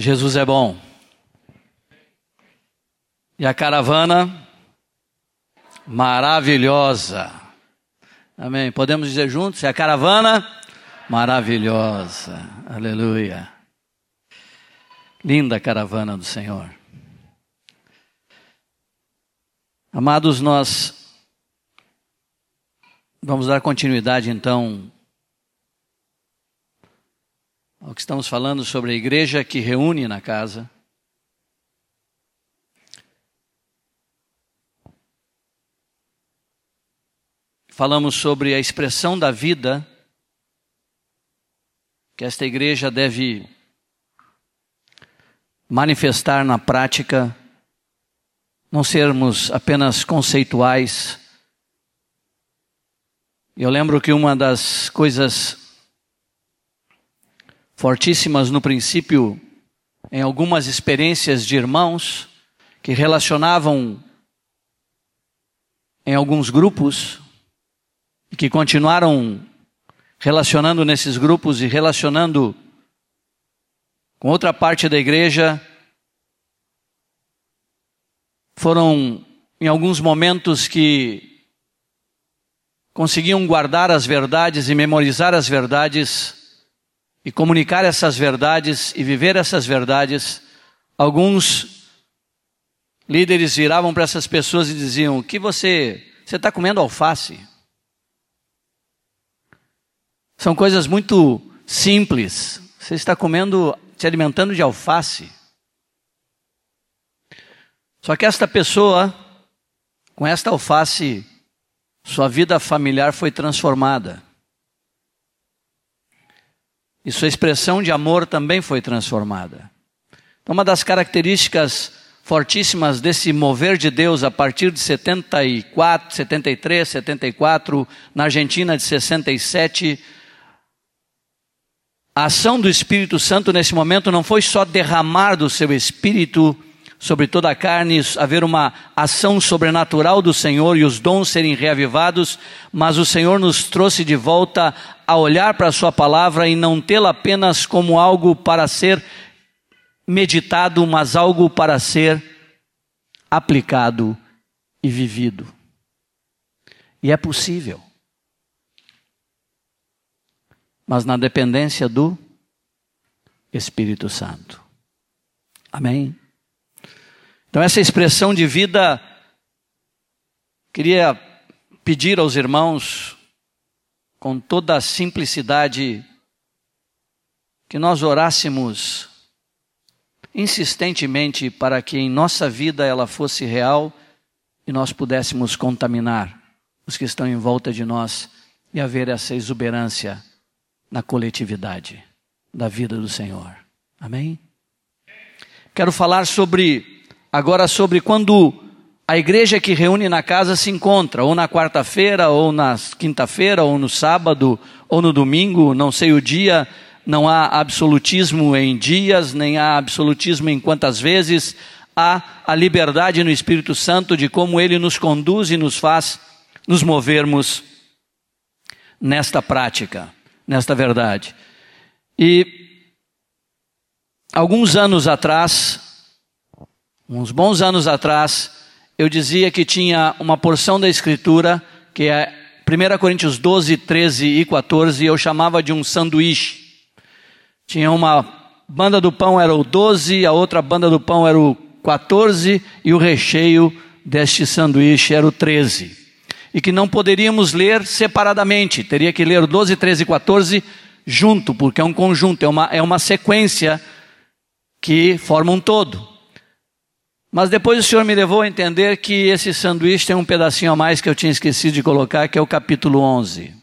Jesus é bom. E a caravana maravilhosa. Amém. Podemos dizer juntos? É a caravana maravilhosa. Aleluia. Linda caravana do Senhor. Amados, nós vamos dar continuidade então ao que estamos falando sobre a igreja que reúne na casa. Falamos sobre a expressão da vida que esta igreja deve manifestar na prática, não sermos apenas conceituais. Eu lembro que uma das coisas fortíssimas no princípio, em algumas experiências de irmãos que relacionavam em alguns grupos, e que continuaram relacionando nesses grupos e relacionando com outra parte da igreja, foram em alguns momentos que conseguiam guardar as verdades e memorizar as verdades e comunicar essas verdades e viver essas verdades, alguns líderes viravam para essas pessoas e diziam: "O que você você está comendo alface?" São coisas muito simples. Você está comendo, se alimentando de alface. Só que esta pessoa, com esta alface, sua vida familiar foi transformada. E sua expressão de amor também foi transformada. Então, uma das características fortíssimas desse mover de Deus a partir de 74, 73, 74, na Argentina de 67, a ação do Espírito Santo nesse momento não foi só derramar do seu Espírito sobre toda a carne, haver uma ação sobrenatural do Senhor e os dons serem reavivados, mas o Senhor nos trouxe de volta a olhar para a Sua palavra e não tê-la apenas como algo para ser meditado, mas algo para ser aplicado e vivido. E é possível. Mas na dependência do Espírito Santo. Amém? Então, essa expressão de vida, queria pedir aos irmãos, com toda a simplicidade, que nós orássemos insistentemente para que em nossa vida ela fosse real e nós pudéssemos contaminar os que estão em volta de nós e haver essa exuberância na coletividade da vida do Senhor. Amém? Quero falar sobre agora sobre quando a igreja que reúne na casa se encontra, ou na quarta-feira, ou na quinta-feira, ou no sábado, ou no domingo, não sei o dia, não há absolutismo em dias, nem há absolutismo em quantas vezes, há a liberdade no Espírito Santo de como ele nos conduz e nos faz nos movermos nesta prática, nesta verdade. E alguns anos atrás, Uns bons anos atrás, eu dizia que tinha uma porção da Escritura, que é 1 Coríntios 12, 13 e 14, eu chamava de um sanduíche. Tinha uma banda do pão era o 12, a outra banda do pão era o 14 e o recheio deste sanduíche era o 13. E que não poderíamos ler separadamente, teria que ler 12, 13 e 14 junto, porque é um conjunto, é uma, é uma sequência que forma um todo. Mas depois o Senhor me levou a entender que esse sanduíche tem um pedacinho a mais que eu tinha esquecido de colocar, que é o capítulo 11.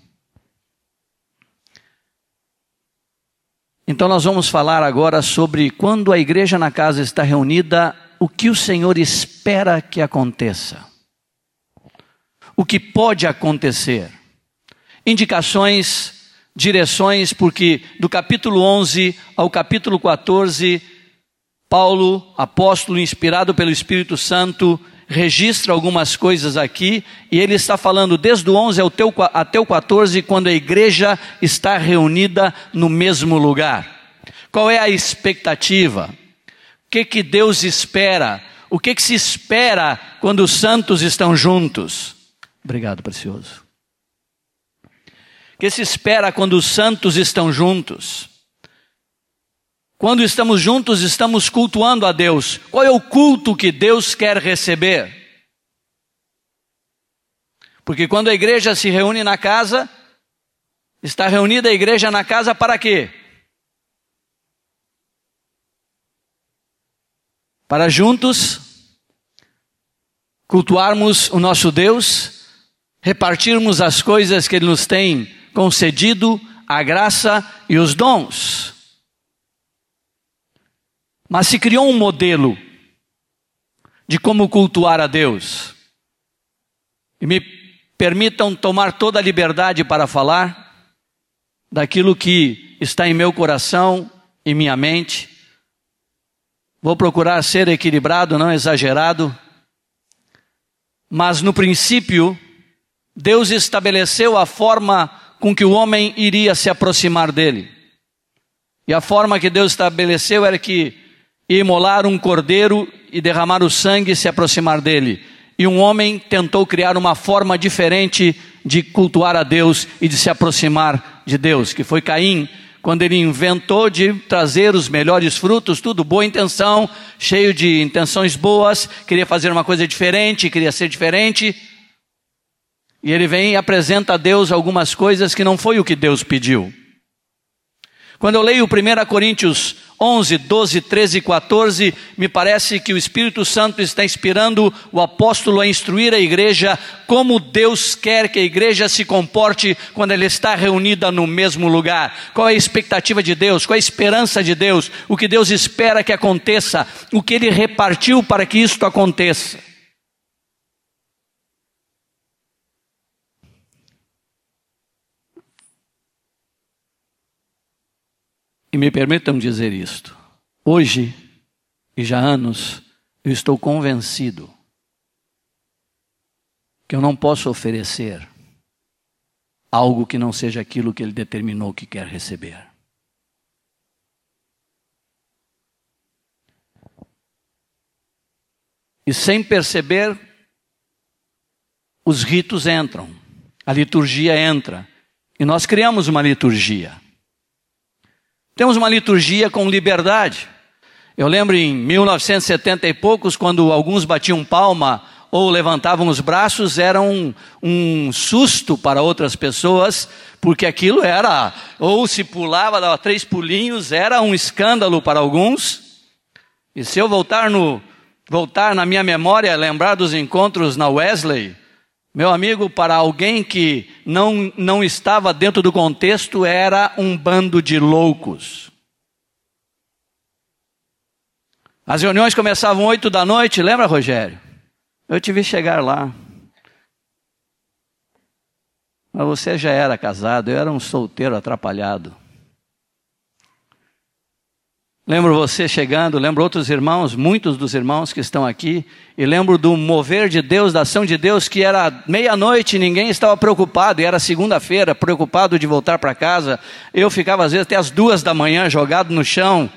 Então nós vamos falar agora sobre quando a igreja na casa está reunida, o que o Senhor espera que aconteça. O que pode acontecer. Indicações, direções, porque do capítulo 11 ao capítulo 14 Paulo, apóstolo inspirado pelo Espírito Santo, registra algumas coisas aqui, e ele está falando desde o 11 até o 14, quando a igreja está reunida no mesmo lugar. Qual é a expectativa? que, que Deus espera? O que, que se espera quando os santos estão juntos? Obrigado, precioso. O que se espera quando os santos estão juntos? Quando estamos juntos, estamos cultuando a Deus. Qual é o culto que Deus quer receber? Porque quando a igreja se reúne na casa, está reunida a igreja na casa para quê? Para juntos cultuarmos o nosso Deus, repartirmos as coisas que Ele nos tem concedido, a graça e os dons. Mas se criou um modelo de como cultuar a Deus. E me permitam tomar toda a liberdade para falar daquilo que está em meu coração e minha mente. Vou procurar ser equilibrado, não exagerado. Mas no princípio, Deus estabeleceu a forma com que o homem iria se aproximar dele. E a forma que Deus estabeleceu era que imolar um cordeiro e derramar o sangue e se aproximar dele. E um homem tentou criar uma forma diferente de cultuar a Deus e de se aproximar de Deus, que foi Caim, quando ele inventou de trazer os melhores frutos, tudo boa intenção, cheio de intenções boas, queria fazer uma coisa diferente, queria ser diferente. E ele vem e apresenta a Deus algumas coisas que não foi o que Deus pediu. Quando eu leio 1 Coríntios 11, 12, 13 e 14, me parece que o Espírito Santo está inspirando o apóstolo a instruir a igreja como Deus quer que a igreja se comporte quando ela está reunida no mesmo lugar. Qual é a expectativa de Deus? Qual é a esperança de Deus? O que Deus espera que aconteça? O que Ele repartiu para que isto aconteça? E me permitam dizer isto. Hoje, e já há anos, eu estou convencido que eu não posso oferecer algo que não seja aquilo que ele determinou que quer receber. E sem perceber, os ritos entram, a liturgia entra. E nós criamos uma liturgia. Temos uma liturgia com liberdade. Eu lembro em 1970 e poucos, quando alguns batiam palma ou levantavam os braços, era um, um susto para outras pessoas, porque aquilo era, ou se pulava, dava três pulinhos, era um escândalo para alguns. E se eu voltar no, voltar na minha memória, lembrar dos encontros na Wesley, meu amigo, para alguém que não, não estava dentro do contexto, era um bando de loucos. As reuniões começavam oito da noite, lembra, Rogério? Eu te vi chegar lá. Mas você já era casado, eu era um solteiro atrapalhado. Lembro você chegando, lembro outros irmãos, muitos dos irmãos que estão aqui, e lembro do mover de Deus, da ação de Deus, que era meia-noite, ninguém estava preocupado, e era segunda-feira, preocupado de voltar para casa. Eu ficava às vezes até as duas da manhã jogado no chão,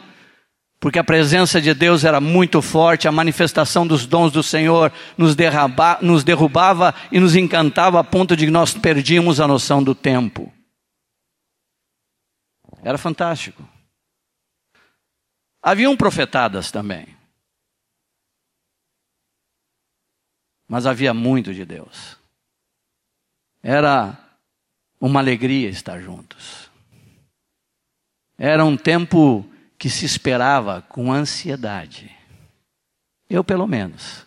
porque a presença de Deus era muito forte, a manifestação dos dons do Senhor nos, derraba, nos derrubava e nos encantava a ponto de que nós perdíamos a noção do tempo. Era fantástico. Haviam profetadas também. Mas havia muito de Deus. Era uma alegria estar juntos. Era um tempo que se esperava com ansiedade. Eu, pelo menos.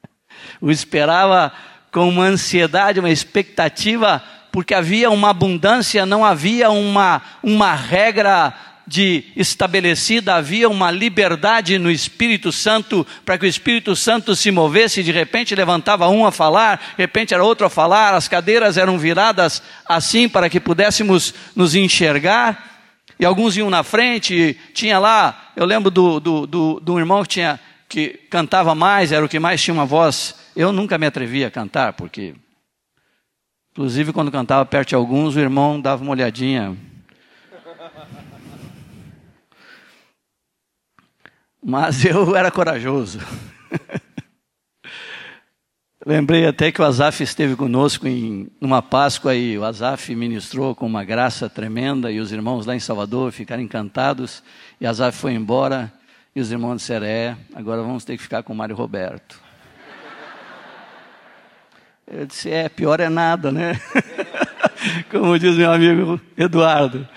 o esperava com uma ansiedade, uma expectativa, porque havia uma abundância, não havia uma, uma regra de estabelecida, havia uma liberdade no Espírito Santo para que o Espírito Santo se movesse, de repente levantava um a falar, de repente era outro a falar, as cadeiras eram viradas assim para que pudéssemos nos enxergar, e alguns iam na frente, tinha lá, eu lembro do, do, do, do irmão que tinha que cantava mais, era o que mais tinha uma voz. Eu nunca me atrevia a cantar, porque inclusive quando cantava perto de alguns, o irmão dava uma olhadinha mas eu era corajoso. Lembrei até que o Azaf esteve conosco em uma Páscoa e o Azaf ministrou com uma graça tremenda e os irmãos lá em Salvador ficaram encantados e Azaf foi embora e os irmãos disseram, é, agora vamos ter que ficar com o Mário Roberto. Eu disse, é, pior é nada, né? Como diz meu amigo Eduardo.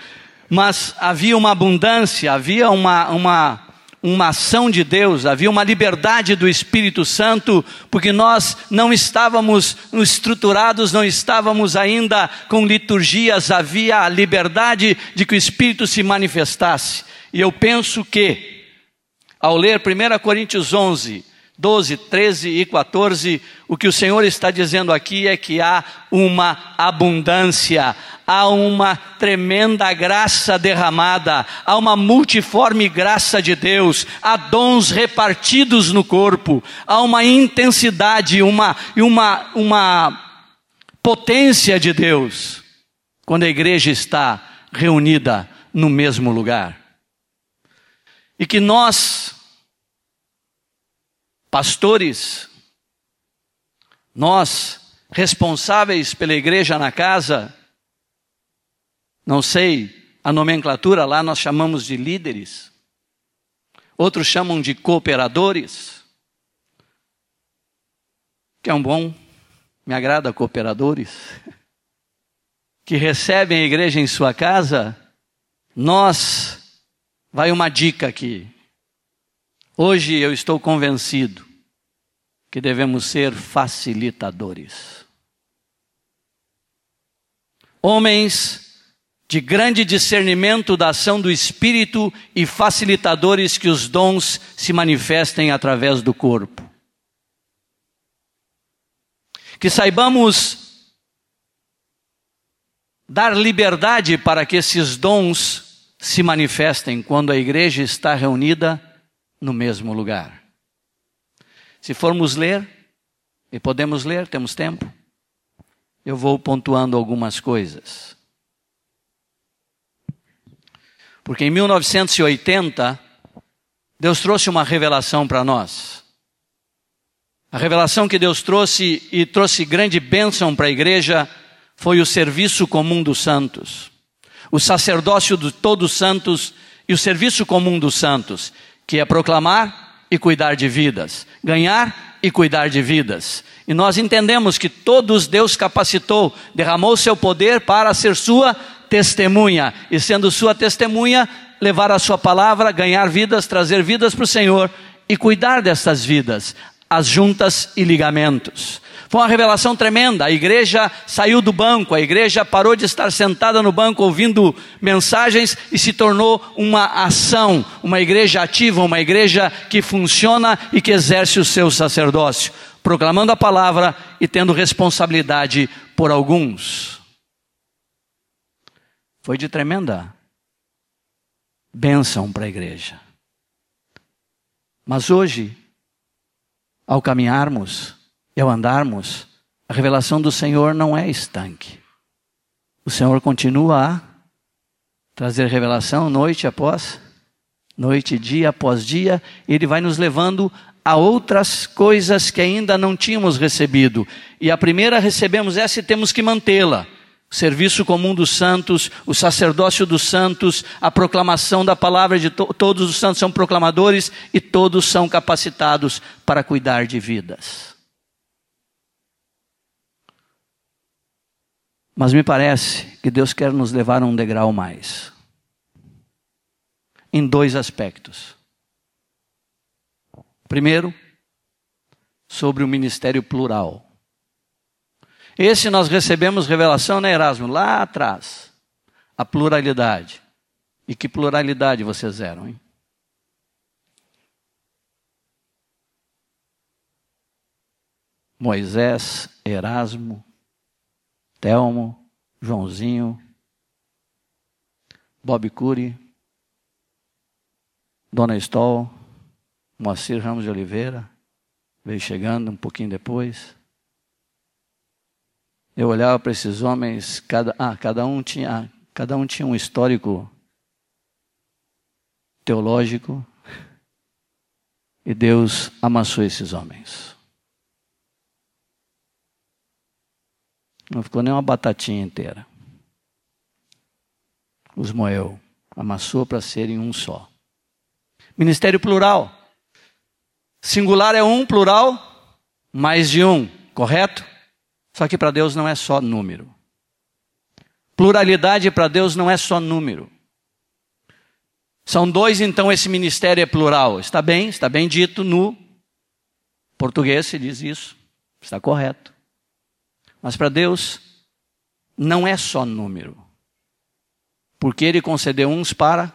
Mas havia uma abundância, havia uma, uma uma ação de Deus, havia uma liberdade do Espírito Santo, porque nós não estávamos estruturados, não estávamos ainda com liturgias, havia a liberdade de que o Espírito se manifestasse. E eu penso que, ao ler 1 Coríntios 11, 12, 13 e 14, o que o Senhor está dizendo aqui é que há uma abundância, há uma tremenda graça derramada, há uma multiforme graça de Deus, há dons repartidos no corpo, há uma intensidade, uma, uma, uma potência de Deus, quando a igreja está reunida no mesmo lugar. E que nós, pastores, nós, responsáveis pela igreja na casa, não sei, a nomenclatura lá nós chamamos de líderes, outros chamam de cooperadores, que é um bom, me agrada cooperadores, que recebem a igreja em sua casa, nós, vai uma dica aqui, Hoje eu estou convencido que devemos ser facilitadores. Homens de grande discernimento da ação do Espírito e facilitadores que os dons se manifestem através do corpo. Que saibamos dar liberdade para que esses dons se manifestem quando a igreja está reunida no mesmo lugar. Se formos ler, e podemos ler, temos tempo, eu vou pontuando algumas coisas. Porque em 1980, Deus trouxe uma revelação para nós. A revelação que Deus trouxe e trouxe grande bênção para a igreja foi o serviço comum dos santos. O sacerdócio de todos os santos e o serviço comum dos santos que é proclamar e cuidar de vidas, ganhar e cuidar de vidas. E nós entendemos que todos Deus capacitou, derramou seu poder para ser sua testemunha, e sendo sua testemunha, levar a sua palavra, ganhar vidas, trazer vidas para o Senhor e cuidar dessas vidas, as juntas e ligamentos. Foi uma revelação tremenda. A igreja saiu do banco, a igreja parou de estar sentada no banco ouvindo mensagens e se tornou uma ação, uma igreja ativa, uma igreja que funciona e que exerce o seu sacerdócio, proclamando a palavra e tendo responsabilidade por alguns. Foi de tremenda bênção para a igreja. Mas hoje, ao caminharmos, e ao andarmos, a revelação do Senhor não é estanque. O Senhor continua a trazer revelação noite após noite, dia após dia, Ele vai nos levando a outras coisas que ainda não tínhamos recebido. E a primeira recebemos essa e temos que mantê-la. O serviço comum dos santos, o sacerdócio dos santos, a proclamação da palavra de to todos os santos são proclamadores e todos são capacitados para cuidar de vidas. Mas me parece que Deus quer nos levar a um degrau mais. Em dois aspectos. Primeiro, sobre o ministério plural. Esse nós recebemos revelação, né, Erasmo? Lá atrás. A pluralidade. E que pluralidade vocês eram, hein? Moisés, Erasmo, Telmo, Joãozinho, Bob Cury, Dona Stoll, Moacir Ramos de Oliveira, veio chegando um pouquinho depois. Eu olhava para esses homens, cada, ah, cada, um tinha, cada um tinha um histórico teológico, E Deus amassou esses homens. Não ficou nem uma batatinha inteira. Os moeu, amassou para serem um só. Ministério plural. Singular é um, plural, mais de um, correto? Só que para Deus não é só número. Pluralidade para Deus não é só número. São dois, então esse ministério é plural. Está bem, está bem dito no português, se diz isso. Está correto. Mas para Deus não é só número. Porque ele concedeu uns para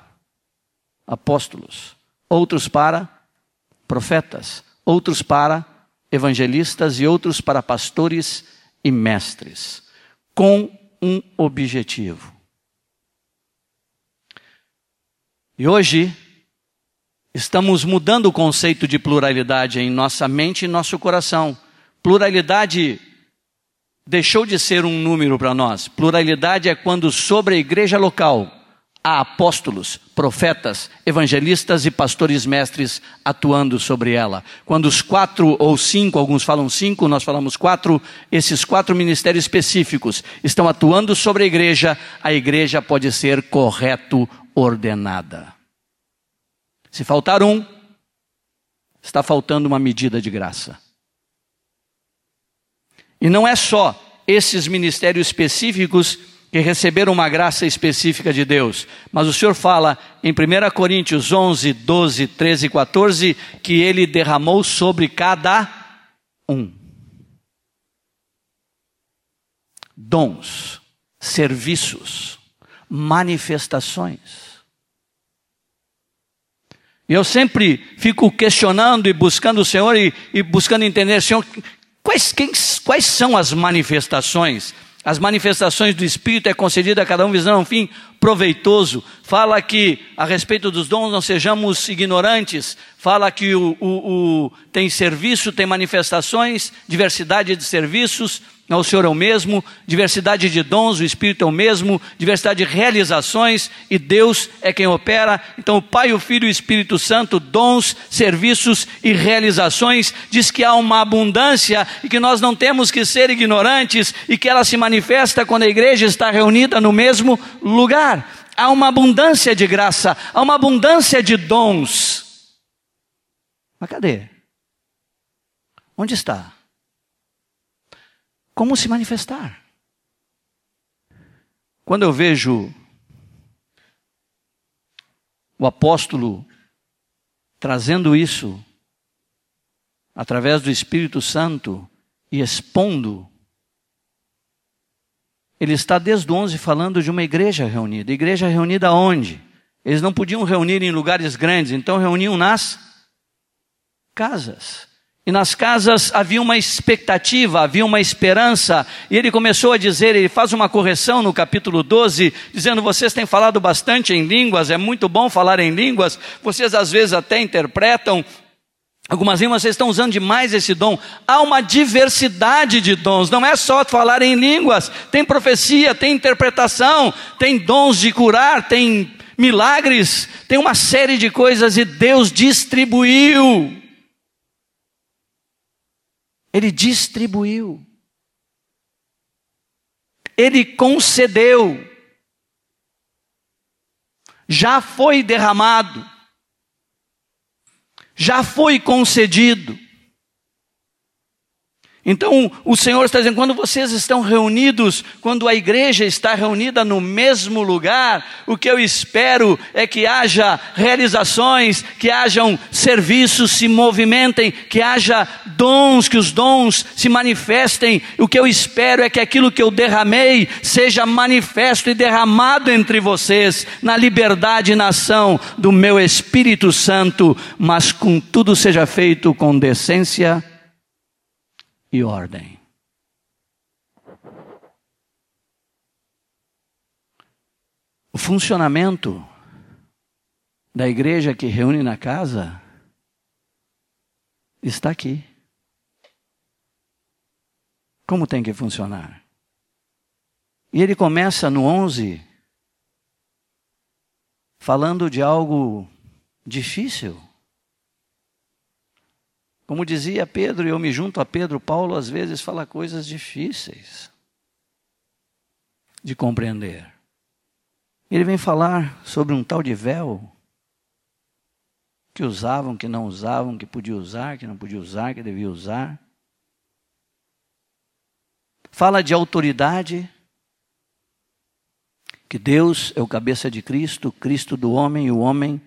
apóstolos, outros para profetas, outros para evangelistas e outros para pastores e mestres, com um objetivo. E hoje estamos mudando o conceito de pluralidade em nossa mente e nosso coração. Pluralidade deixou de ser um número para nós. Pluralidade é quando sobre a igreja local há apóstolos, profetas, evangelistas e pastores mestres atuando sobre ela. Quando os quatro ou cinco, alguns falam cinco, nós falamos quatro, esses quatro ministérios específicos estão atuando sobre a igreja, a igreja pode ser correto ordenada. Se faltar um, está faltando uma medida de graça. E não é só esses ministérios específicos que receberam uma graça específica de Deus. Mas o Senhor fala em 1 Coríntios 11, 12, 13 e 14 que ele derramou sobre cada um dons, serviços, manifestações. E eu sempre fico questionando e buscando o Senhor e, e buscando entender, Senhor, quais, quem, quais são as manifestações? As manifestações do Espírito é concedida a cada um visando um fim proveitoso. Fala que a respeito dos dons não sejamos ignorantes. Fala que o, o, o tem serviço, tem manifestações, diversidade de serviços o Senhor é o mesmo, diversidade de dons, o Espírito é o mesmo, diversidade de realizações e Deus é quem opera. Então, o Pai, o Filho e o Espírito Santo, dons, serviços e realizações, diz que há uma abundância e que nós não temos que ser ignorantes e que ela se manifesta quando a igreja está reunida no mesmo lugar. Há uma abundância de graça, há uma abundância de dons. Mas cadê? Onde está? Como se manifestar. Quando eu vejo o apóstolo trazendo isso através do Espírito Santo e expondo, ele está desde o 11 falando de uma igreja reunida. Igreja reunida onde? Eles não podiam reunir em lugares grandes, então reuniam nas casas. E nas casas havia uma expectativa, havia uma esperança, e ele começou a dizer, ele faz uma correção no capítulo 12, dizendo: Vocês têm falado bastante em línguas, é muito bom falar em línguas, vocês às vezes até interpretam, Algumas línguas vocês estão usando demais esse dom. Há uma diversidade de dons, não é só falar em línguas, tem profecia, tem interpretação, tem dons de curar, tem milagres, tem uma série de coisas e Deus distribuiu. Ele distribuiu. Ele concedeu. Já foi derramado. Já foi concedido. Então, o Senhor está dizendo: quando vocês estão reunidos, quando a igreja está reunida no mesmo lugar, o que eu espero é que haja realizações, que hajam serviços se movimentem, que haja dons, que os dons se manifestem. O que eu espero é que aquilo que eu derramei seja manifesto e derramado entre vocês, na liberdade e na ação do meu Espírito Santo, mas com tudo seja feito com decência e ordem. O funcionamento da igreja que reúne na casa está aqui. Como tem que funcionar? E ele começa no 11 falando de algo difícil. Como dizia Pedro, e eu me junto a Pedro, Paulo às vezes fala coisas difíceis de compreender. Ele vem falar sobre um tal de véu que usavam, que não usavam, que podia usar, que não podia usar, que devia usar. Fala de autoridade, que Deus é o cabeça de Cristo, Cristo do homem e o homem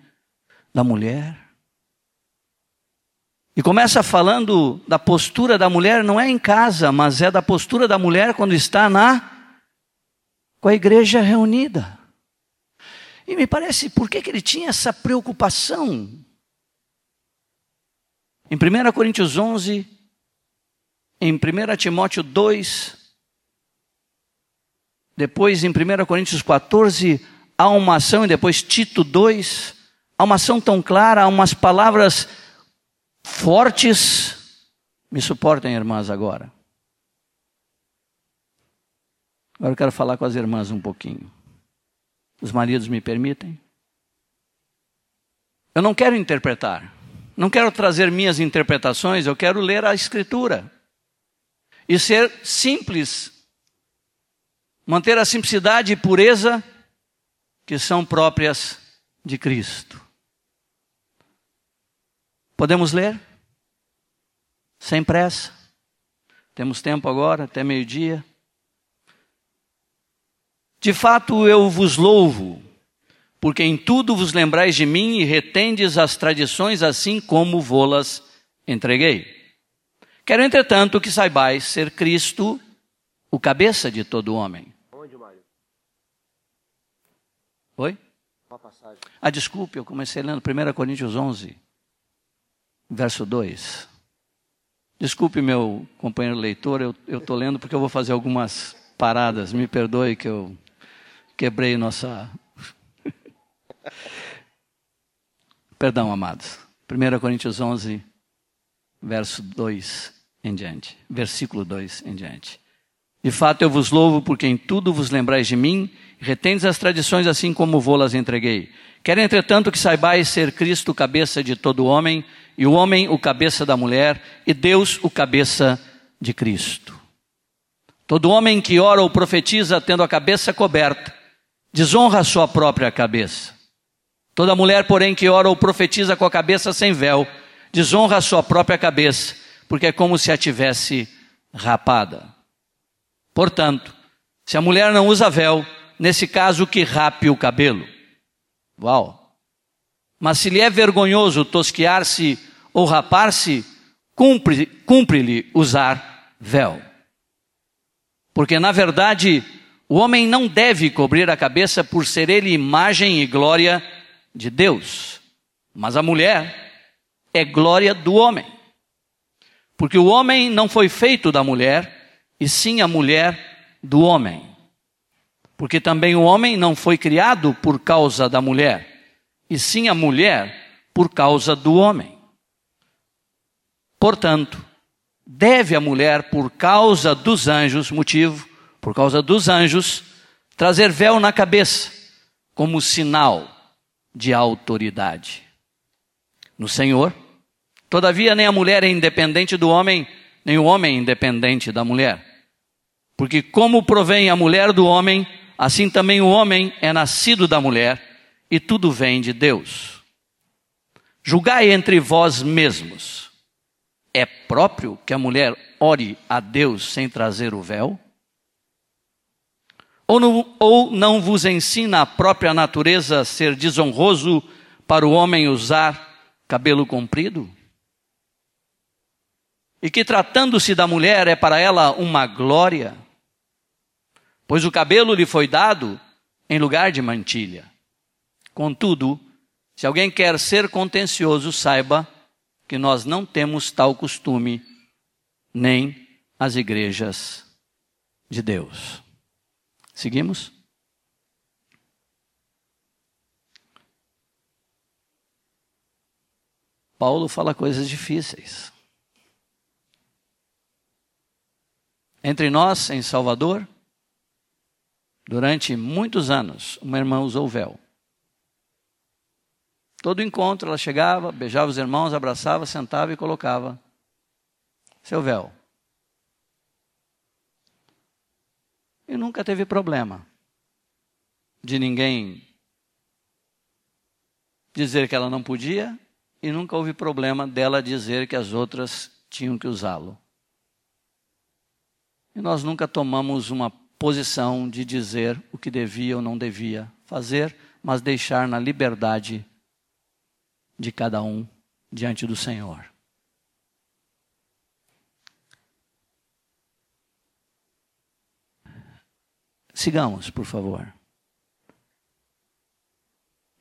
da mulher. E começa falando da postura da mulher, não é em casa, mas é da postura da mulher quando está na com a igreja reunida. E me parece, por que, que ele tinha essa preocupação? Em 1 Coríntios 11, em 1 Timóteo 2, depois em 1 Coríntios 14, há uma ação, e depois Tito 2, há uma ação tão clara, há umas palavras fortes. Me suportem, irmãs, agora. Agora eu quero falar com as irmãs um pouquinho. Os maridos me permitem? Eu não quero interpretar, não quero trazer minhas interpretações, eu quero ler a Escritura e ser simples, manter a simplicidade e pureza que são próprias de Cristo. Podemos ler? Sem pressa. Temos tempo agora, até meio-dia. De fato, eu vos louvo, porque em tudo vos lembrais de mim e retendes as tradições assim como vô-las entreguei. Quero, entretanto, que saibais ser Cristo o cabeça de todo homem. Onde, Mário? Oi? Uma passagem. Ah, desculpe, eu comecei lendo 1 Coríntios 11, verso 2. Desculpe, meu companheiro leitor, eu estou lendo porque eu vou fazer algumas paradas. Me perdoe que eu quebrei nossa. Perdão, amados. 1 Coríntios 11, verso 2 em diante. Versículo 2 em diante. De fato, eu vos louvo porque em tudo vos lembrais de mim, retendes as tradições assim como vou-las entreguei. Quero, entretanto, que saibais ser Cristo cabeça de todo homem, e o homem o cabeça da mulher, e Deus o cabeça de Cristo. Todo homem que ora ou profetiza tendo a cabeça coberta, desonra a sua própria cabeça. Toda mulher, porém, que ora ou profetiza com a cabeça sem véu, desonra a sua própria cabeça, porque é como se a tivesse rapada. Portanto, se a mulher não usa véu, nesse caso que rape o cabelo. Uau! Mas se lhe é vergonhoso tosquear-se ou rapar-se, cumpre-lhe cumpre usar véu. Porque, na verdade, o homem não deve cobrir a cabeça por ser ele imagem e glória de Deus, mas a mulher é glória do homem. Porque o homem não foi feito da mulher, e sim a mulher do homem. Porque também o homem não foi criado por causa da mulher, e sim a mulher por causa do homem. Portanto, deve a mulher, por causa dos anjos, motivo por causa dos anjos, trazer véu na cabeça, como sinal de autoridade. No Senhor, todavia, nem a mulher é independente do homem, nem o homem é independente da mulher. Porque, como provém a mulher do homem, assim também o homem é nascido da mulher, e tudo vem de Deus. Julgai entre vós mesmos: é próprio que a mulher ore a Deus sem trazer o véu? Ou não, ou não vos ensina a própria natureza a ser desonroso para o homem usar cabelo comprido? E que tratando-se da mulher é para ela uma glória, pois o cabelo lhe foi dado em lugar de mantilha. Contudo, se alguém quer ser contencioso, saiba que nós não temos tal costume, nem as igrejas de Deus. Seguimos? Paulo fala coisas difíceis. Entre nós, em Salvador, durante muitos anos, uma irmã usou véu. Todo encontro ela chegava, beijava os irmãos, abraçava, sentava e colocava seu véu. E nunca teve problema de ninguém dizer que ela não podia e nunca houve problema dela dizer que as outras tinham que usá-lo. E nós nunca tomamos uma posição de dizer o que devia ou não devia fazer, mas deixar na liberdade de cada um diante do Senhor. Sigamos, por favor.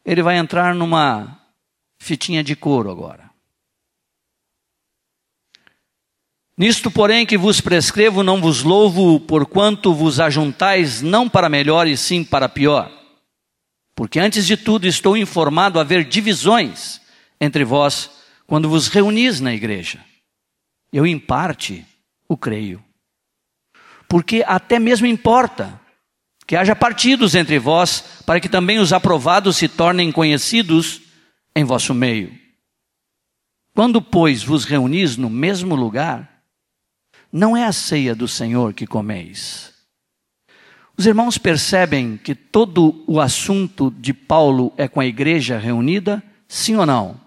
Ele vai entrar numa fitinha de couro agora. Nisto, porém, que vos prescrevo, não vos louvo, porquanto vos ajuntais não para melhor e sim para pior. Porque antes de tudo estou informado haver divisões entre vós quando vos reunis na igreja. Eu, em parte, o creio. Porque até mesmo importa que haja partidos entre vós, para que também os aprovados se tornem conhecidos em vosso meio. Quando, pois, vos reunis no mesmo lugar, não é a ceia do Senhor que comeis. Os irmãos percebem que todo o assunto de Paulo é com a igreja reunida? Sim ou não?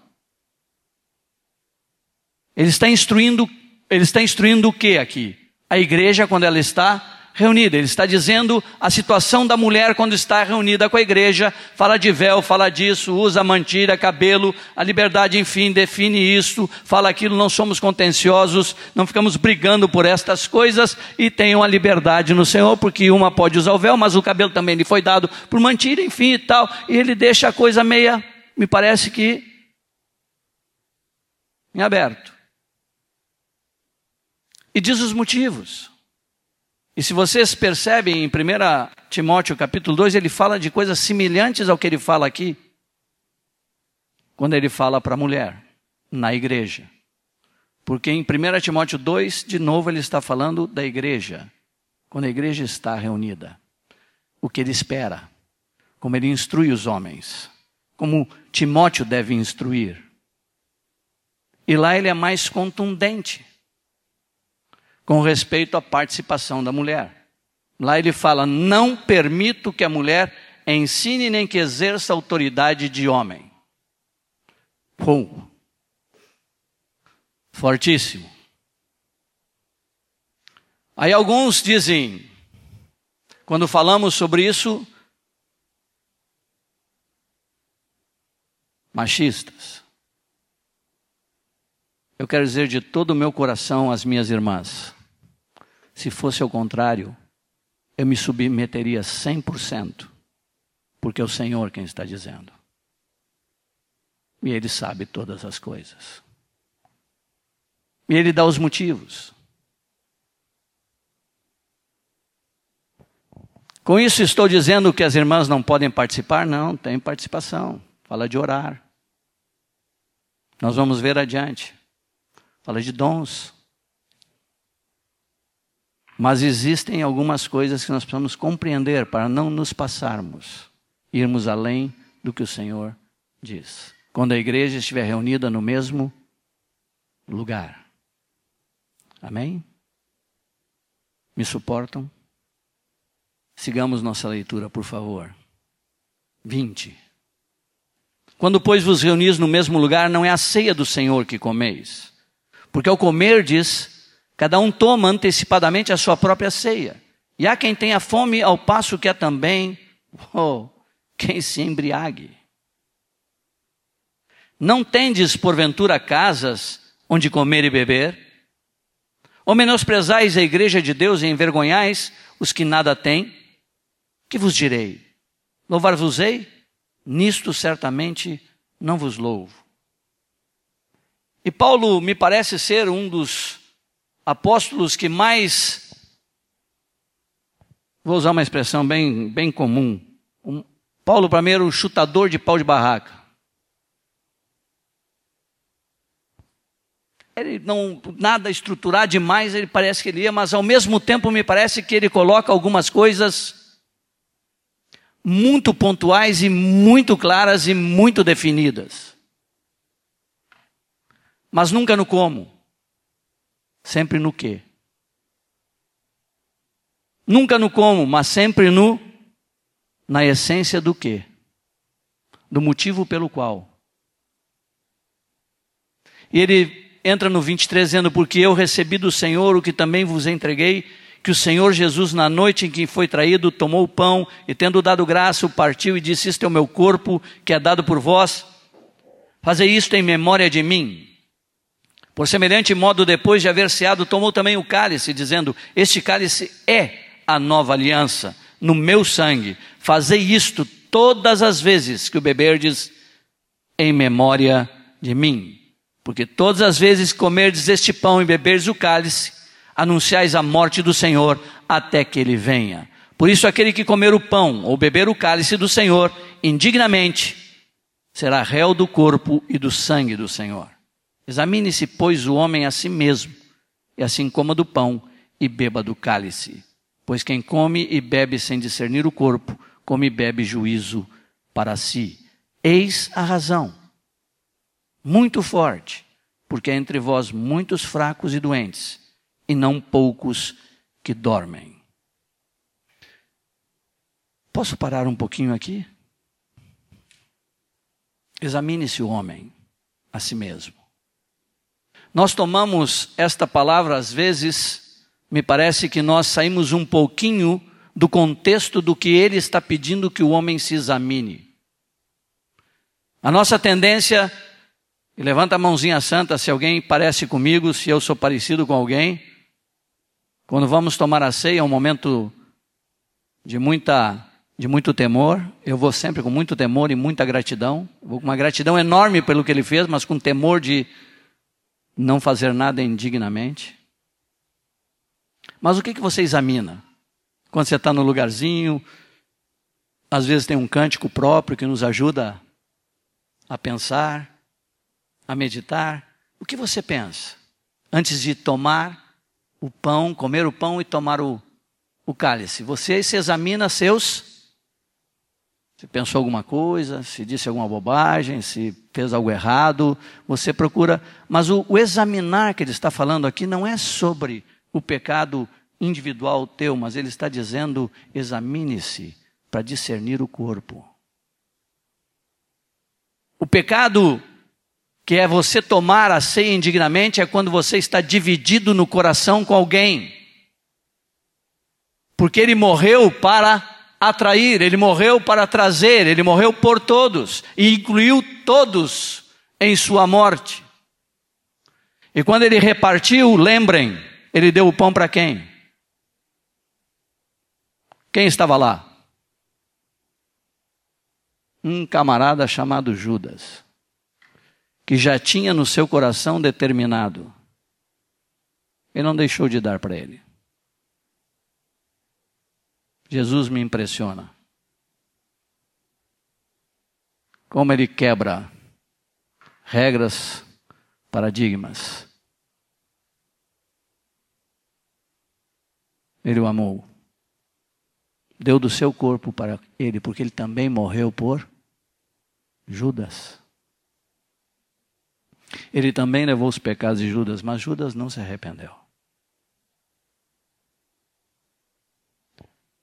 Ele está instruindo, ele está instruindo o que aqui? A igreja quando ela está reunida. Ele está dizendo a situação da mulher quando está reunida com a igreja, fala de véu, fala disso, usa mantira, cabelo, a liberdade, enfim, define isso, fala aquilo, não somos contenciosos, não ficamos brigando por estas coisas e tenham a liberdade no Senhor, porque uma pode usar o véu, mas o cabelo também lhe foi dado por mantira, enfim e tal, e ele deixa a coisa meia, me parece que em aberto. E diz os motivos. E se vocês percebem em 1 Timóteo capítulo 2, ele fala de coisas semelhantes ao que ele fala aqui, quando ele fala para a mulher, na igreja. Porque em 1 Timóteo 2, de novo, ele está falando da igreja, quando a igreja está reunida. O que ele espera, como ele instrui os homens, como Timóteo deve instruir. E lá ele é mais contundente com respeito à participação da mulher. Lá ele fala: não permito que a mulher ensine nem que exerça autoridade de homem. Pum. Fortíssimo. Aí alguns dizem, quando falamos sobre isso, machistas. Eu quero dizer de todo o meu coração às minhas irmãs, se fosse ao contrário, eu me submeteria 100%, porque é o Senhor quem está dizendo. E Ele sabe todas as coisas. E Ele dá os motivos. Com isso estou dizendo que as irmãs não podem participar? Não, tem participação. Fala de orar. Nós vamos ver adiante. Fala de dons. Mas existem algumas coisas que nós precisamos compreender para não nos passarmos, irmos além do que o Senhor diz. Quando a igreja estiver reunida no mesmo lugar. Amém? Me suportam? Sigamos nossa leitura, por favor. 20. Quando, pois, vos reunis no mesmo lugar, não é a ceia do Senhor que comeis. Porque ao comer, diz, Cada um toma antecipadamente a sua própria ceia. E há quem tenha fome ao passo que há também oh, quem se embriague. Não tendes, porventura, casas onde comer e beber? Ou menosprezais a igreja de Deus e envergonhais os que nada têm? Que vos direi? Louvar-vos-ei? Nisto certamente não vos louvo. E Paulo me parece ser um dos apóstolos que mais, vou usar uma expressão bem, bem comum, um, Paulo primeiro um chutador de pau de barraca. Ele não nada estruturar demais, ele parece que ele ia, mas ao mesmo tempo me parece que ele coloca algumas coisas muito pontuais e muito claras e muito definidas. Mas nunca no como Sempre no quê? Nunca no como, mas sempre no na essência do quê? Do motivo pelo qual. E ele entra no 23 dizendo: Porque eu recebi do Senhor o que também vos entreguei, que o Senhor Jesus, na noite em que foi traído, tomou o pão e, tendo dado graça, o partiu e disse: Este é o meu corpo, que é dado por vós. Fazei isto em memória de mim. Por semelhante modo, depois de haver ceado, tomou também o cálice, dizendo: Este cálice é a nova aliança, no meu sangue. Fazei isto todas as vezes que o beberdes em memória de mim. Porque todas as vezes que comerdes este pão e beberdes o cálice, anunciais a morte do Senhor até que ele venha. Por isso, aquele que comer o pão ou beber o cálice do Senhor indignamente, será réu do corpo e do sangue do Senhor. Examine-se, pois, o homem a si mesmo, e assim coma do pão e beba do cálice. Pois quem come e bebe sem discernir o corpo, come e bebe juízo para si. Eis a razão, muito forte, porque há entre vós muitos fracos e doentes, e não poucos que dormem. Posso parar um pouquinho aqui? Examine-se o homem a si mesmo. Nós tomamos esta palavra, às vezes, me parece que nós saímos um pouquinho do contexto do que ele está pedindo que o homem se examine. A nossa tendência, e levanta a mãozinha santa se alguém parece comigo, se eu sou parecido com alguém, quando vamos tomar a ceia, é um momento de muita de muito temor. Eu vou sempre com muito temor e muita gratidão. vou com uma gratidão enorme pelo que ele fez, mas com temor de não fazer nada indignamente. Mas o que, que você examina? Quando você está no lugarzinho, às vezes tem um cântico próprio que nos ajuda a pensar, a meditar. O que você pensa? Antes de tomar o pão, comer o pão e tomar o, o cálice. Você se examina seus. Se pensou alguma coisa, se disse alguma bobagem, se fez algo errado, você procura. Mas o, o examinar que ele está falando aqui não é sobre o pecado individual teu, mas ele está dizendo: examine-se para discernir o corpo. O pecado que é você tomar a ceia indignamente, é quando você está dividido no coração com alguém. Porque ele morreu para atrair, ele morreu para trazer, ele morreu por todos e incluiu todos em sua morte. E quando ele repartiu, lembrem, ele deu o pão para quem? Quem estava lá? Um camarada chamado Judas que já tinha no seu coração determinado. Ele não deixou de dar para ele. Jesus me impressiona. Como ele quebra regras, paradigmas. Ele o amou. Deu do seu corpo para ele, porque ele também morreu por Judas. Ele também levou os pecados de Judas, mas Judas não se arrependeu.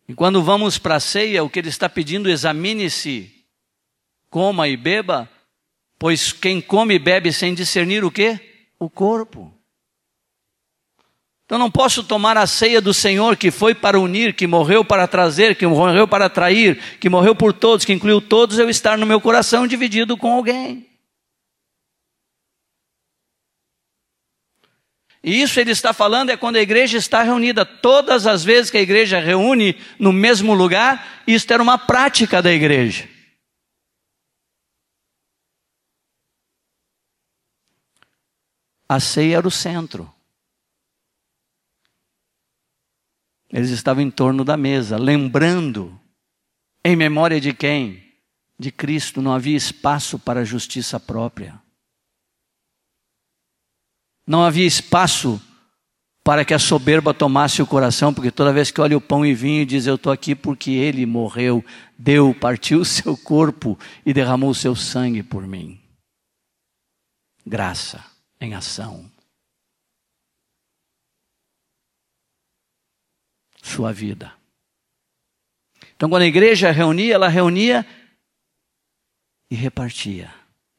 E quando vamos para a ceia, o que ele está pedindo, examine-se, coma e beba, pois quem come e bebe sem discernir o quê? O corpo. Então não posso tomar a ceia do Senhor que foi para unir, que morreu para trazer, que morreu para atrair, que morreu por todos, que incluiu todos, eu estar no meu coração dividido com alguém. E isso ele está falando é quando a igreja está reunida. Todas as vezes que a igreja reúne no mesmo lugar, isso era uma prática da igreja. A ceia era o centro. Eles estavam em torno da mesa, lembrando, em memória de quem? De Cristo, não havia espaço para a justiça própria. Não havia espaço para que a soberba tomasse o coração, porque toda vez que olha o pão e vinho diz: Eu estou aqui porque ele morreu, deu, partiu o seu corpo e derramou o seu sangue por mim. Graça em ação. Sua vida. Então, quando a igreja reunia, ela reunia e repartia.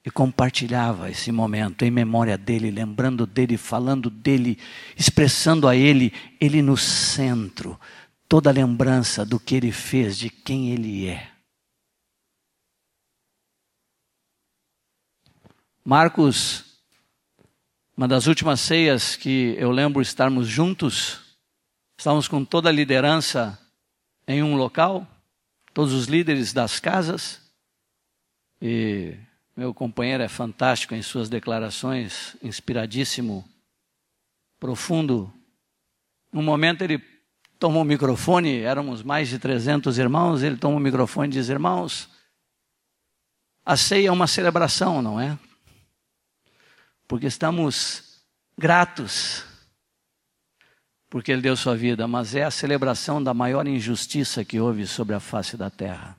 E compartilhava esse momento em memória dele, lembrando dele, falando dele, expressando a ele, ele no centro, toda a lembrança do que ele fez, de quem ele é. Marcos, uma das últimas ceias que eu lembro estarmos juntos, estávamos com toda a liderança em um local, todos os líderes das casas, e meu companheiro é fantástico em suas declarações, inspiradíssimo, profundo. Um momento ele tomou o microfone, éramos mais de 300 irmãos, ele tomou o microfone e diz: Irmãos, a ceia é uma celebração, não é? Porque estamos gratos porque ele deu sua vida, mas é a celebração da maior injustiça que houve sobre a face da terra.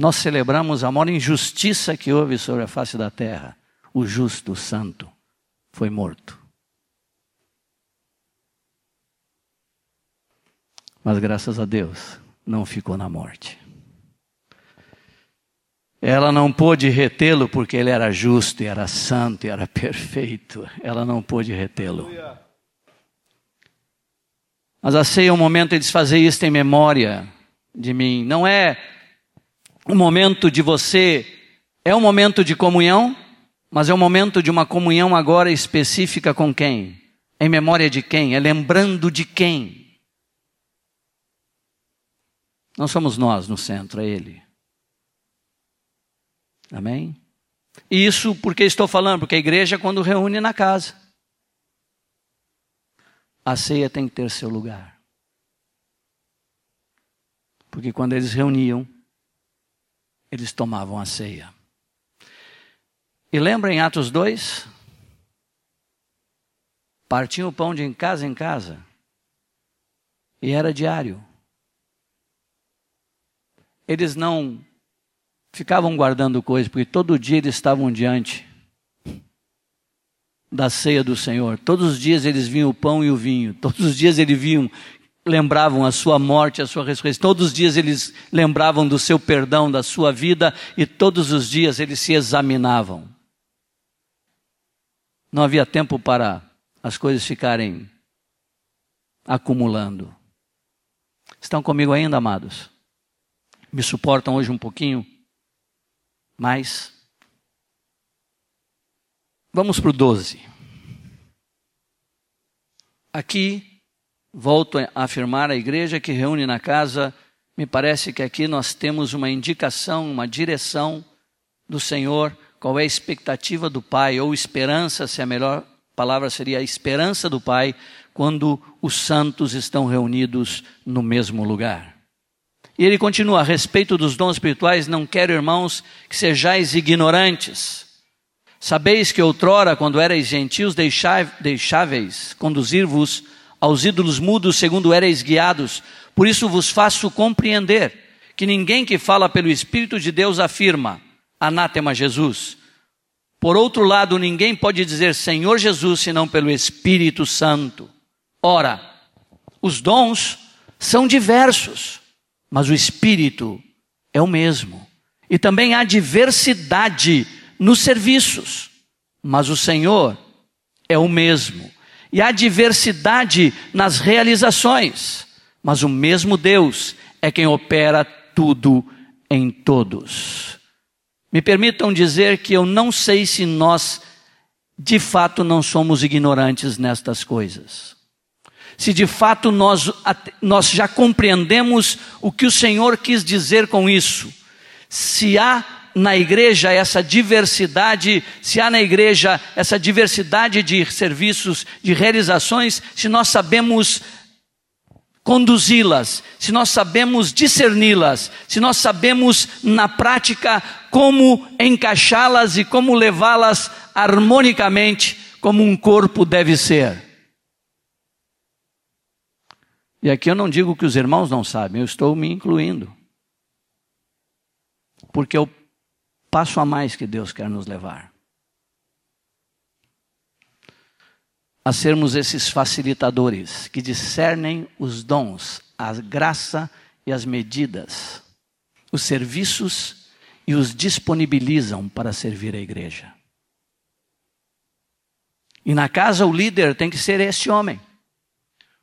Nós celebramos a maior injustiça que houve sobre a face da terra. O justo, o santo, foi morto. Mas graças a Deus, não ficou na morte. Ela não pôde retê-lo porque ele era justo era santo e era perfeito. Ela não pôde retê-lo. Mas a ceia é um momento de fazer isto em memória de mim. Não é um momento de você, é um momento de comunhão, mas é um momento de uma comunhão agora específica com quem? Em memória de quem? É lembrando de quem? Não somos nós no centro, é Ele. Amém? E isso porque estou falando? Porque a igreja, quando reúne na casa, a ceia tem que ter seu lugar. Porque quando eles reuniam, eles tomavam a ceia. E lembra em Atos 2? Partiam o pão de casa em casa. E era diário. Eles não ficavam guardando coisas, porque todo dia eles estavam diante da ceia do Senhor. Todos os dias eles vinham o pão e o vinho. Todos os dias eles viam, lembravam a sua morte, a sua ressurreição. Todos os dias eles lembravam do seu perdão, da sua vida, e todos os dias eles se examinavam. Não havia tempo para as coisas ficarem acumulando. Estão comigo ainda, amados? Me suportam hoje um pouquinho? Mas, vamos para o 12. Aqui, volto a afirmar, a igreja que reúne na casa, me parece que aqui nós temos uma indicação, uma direção do Senhor, qual é a expectativa do Pai, ou esperança, se a melhor palavra seria a esperança do Pai, quando os santos estão reunidos no mesmo lugar. E ele continua: a respeito dos dons espirituais, não quero, irmãos, que sejais ignorantes. Sabeis que outrora, quando erais gentios, deixáveis conduzir-vos aos ídolos mudos, segundo erais guiados. Por isso vos faço compreender que ninguém que fala pelo Espírito de Deus afirma, anátema Jesus. Por outro lado, ninguém pode dizer Senhor Jesus senão pelo Espírito Santo. Ora, os dons são diversos mas o espírito é o mesmo. E também há diversidade nos serviços, mas o Senhor é o mesmo. E há diversidade nas realizações, mas o mesmo Deus é quem opera tudo em todos. Me permitam dizer que eu não sei se nós, de fato, não somos ignorantes nestas coisas se de fato nós, nós já compreendemos o que o Senhor quis dizer com isso. Se há na igreja essa diversidade, se há na igreja essa diversidade de serviços, de realizações, se nós sabemos conduzi-las, se nós sabemos discerni-las, se nós sabemos na prática como encaixá-las e como levá-las harmonicamente, como um corpo deve ser. E aqui eu não digo que os irmãos não sabem, eu estou me incluindo. Porque o passo a mais que Deus quer nos levar. a sermos esses facilitadores que discernem os dons, a graça e as medidas, os serviços e os disponibilizam para servir a igreja. E na casa o líder tem que ser este homem.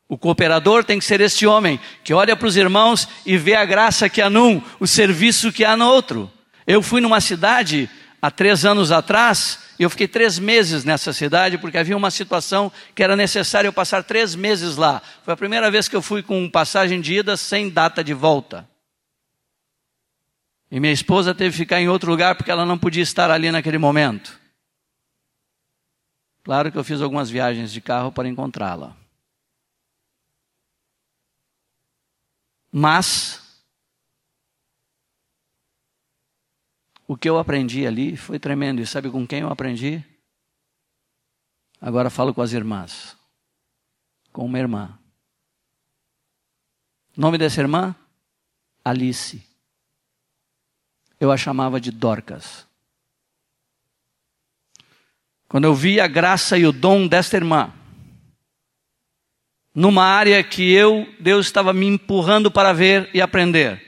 O cooperador tem que ser este homem que olha para os irmãos e vê a graça que há num, o serviço que há no outro. Eu fui numa cidade há três anos atrás e eu fiquei três meses nessa cidade porque havia uma situação que era necessário eu passar três meses lá. Foi a primeira vez que eu fui com passagem de ida sem data de volta. E minha esposa teve que ficar em outro lugar porque ela não podia estar ali naquele momento. Claro que eu fiz algumas viagens de carro para encontrá-la. Mas o que eu aprendi ali foi tremendo. E sabe com quem eu aprendi? Agora falo com as irmãs. Com uma irmã. Nome dessa irmã? Alice. Eu a chamava de Dorcas. Quando eu vi a graça e o dom desta irmã, numa área que eu, Deus estava me empurrando para ver e aprender,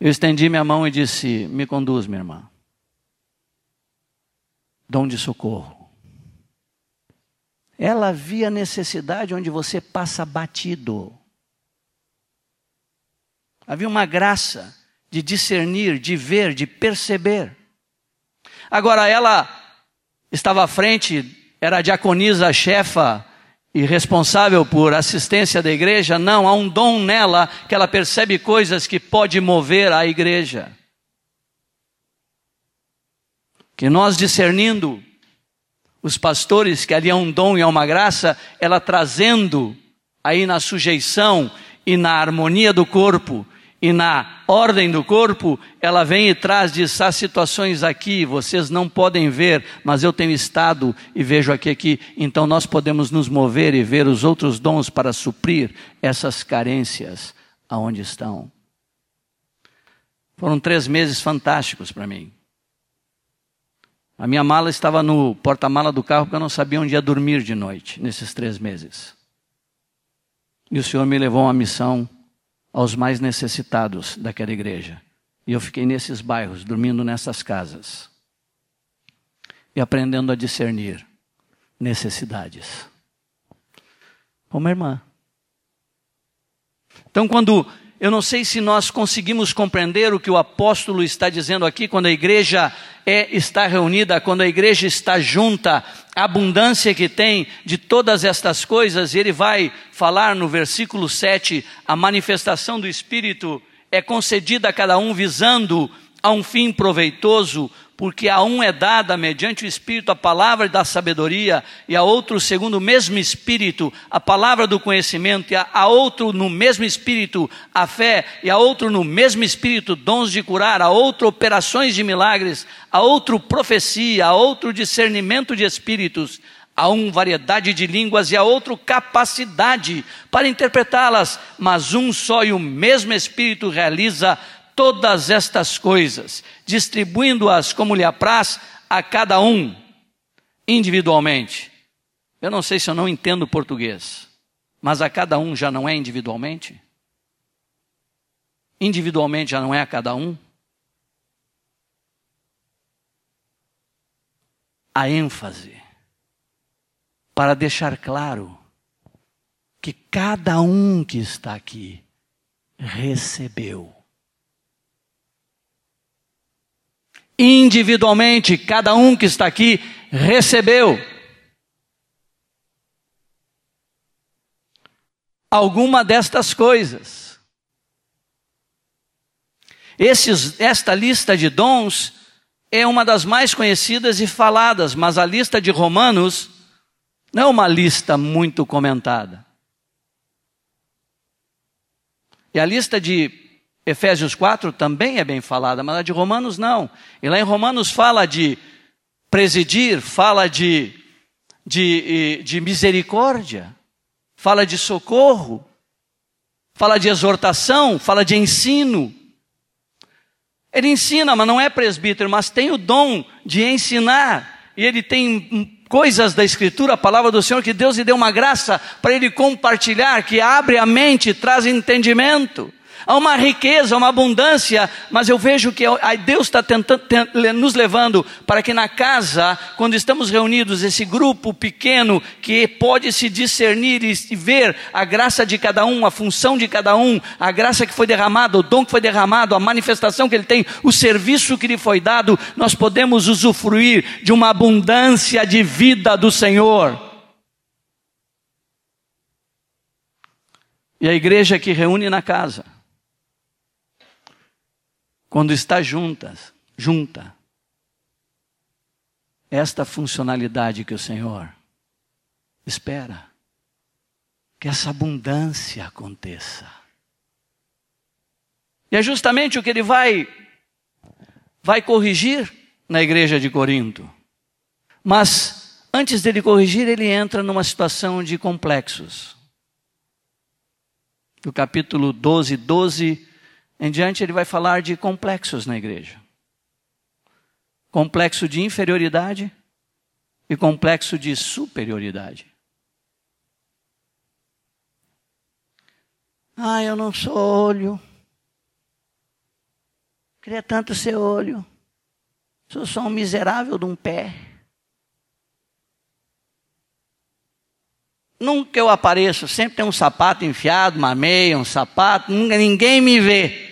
eu estendi minha mão e disse: Me conduz, minha irmã. Dom de socorro. Ela via necessidade onde você passa batido. Havia uma graça de discernir, de ver, de perceber. Agora, ela estava à frente, era a diaconisa, chefa e responsável por assistência da igreja. Não, há um dom nela que ela percebe coisas que pode mover a igreja. Que nós discernindo os pastores, que ali há um dom e há uma graça, ela trazendo aí na sujeição e na harmonia do corpo, e na ordem do corpo, ela vem e traz, há situações aqui, vocês não podem ver, mas eu tenho estado e vejo aqui, aqui, então nós podemos nos mover e ver os outros dons para suprir essas carências aonde estão. Foram três meses fantásticos para mim. A minha mala estava no porta-mala do carro porque eu não sabia onde ia dormir de noite, nesses três meses. E o Senhor me levou a uma missão aos mais necessitados daquela igreja. E eu fiquei nesses bairros, dormindo nessas casas. E aprendendo a discernir necessidades. Como irmã. Então, quando eu não sei se nós conseguimos compreender o que o apóstolo está dizendo aqui, quando a igreja é, está reunida, quando a igreja está junta, abundância que tem de todas estas coisas, ele vai falar no versículo 7, a manifestação do Espírito é concedida a cada um visando a um fim proveitoso, porque a um é dada, mediante o Espírito, a palavra da sabedoria, e a outro, segundo o mesmo Espírito, a palavra do conhecimento, e a, a outro, no mesmo Espírito, a fé, e a outro, no mesmo Espírito, dons de curar, a outro, operações de milagres, a outro, profecia, a outro, discernimento de espíritos, a um, variedade de línguas, e a outro, capacidade para interpretá-las, mas um só e o mesmo Espírito realiza todas estas coisas, distribuindo-as como lhe apraz a cada um individualmente. Eu não sei se eu não entendo português, mas a cada um já não é individualmente? Individualmente já não é a cada um? A ênfase para deixar claro que cada um que está aqui recebeu individualmente, cada um que está aqui recebeu. Alguma destas coisas. Esses, esta lista de dons é uma das mais conhecidas e faladas, mas a lista de Romanos não é uma lista muito comentada. E a lista de Efésios 4 também é bem falada, mas a de Romanos não. E lá em Romanos fala de presidir, fala de, de, de misericórdia, fala de socorro, fala de exortação, fala de ensino. Ele ensina, mas não é presbítero, mas tem o dom de ensinar. E ele tem coisas da Escritura, a palavra do Senhor, que Deus lhe deu uma graça para ele compartilhar, que abre a mente, traz entendimento. Há uma riqueza, uma abundância, mas eu vejo que Deus está nos levando para que na casa, quando estamos reunidos, esse grupo pequeno que pode se discernir e ver a graça de cada um, a função de cada um, a graça que foi derramada, o dom que foi derramado, a manifestação que ele tem, o serviço que lhe foi dado, nós podemos usufruir de uma abundância de vida do Senhor. E a igreja que reúne na casa quando está juntas, junta, esta funcionalidade que o Senhor espera, que essa abundância aconteça. E é justamente o que ele vai vai corrigir na igreja de Corinto. Mas antes dele corrigir, ele entra numa situação de complexos. No capítulo 12, 12 em diante, ele vai falar de complexos na igreja: complexo de inferioridade e complexo de superioridade. Ah, eu não sou olho. Queria tanto ser olho. Sou só um miserável de um pé. Nunca eu apareço, sempre tem um sapato enfiado, uma meia, um sapato, ninguém me vê.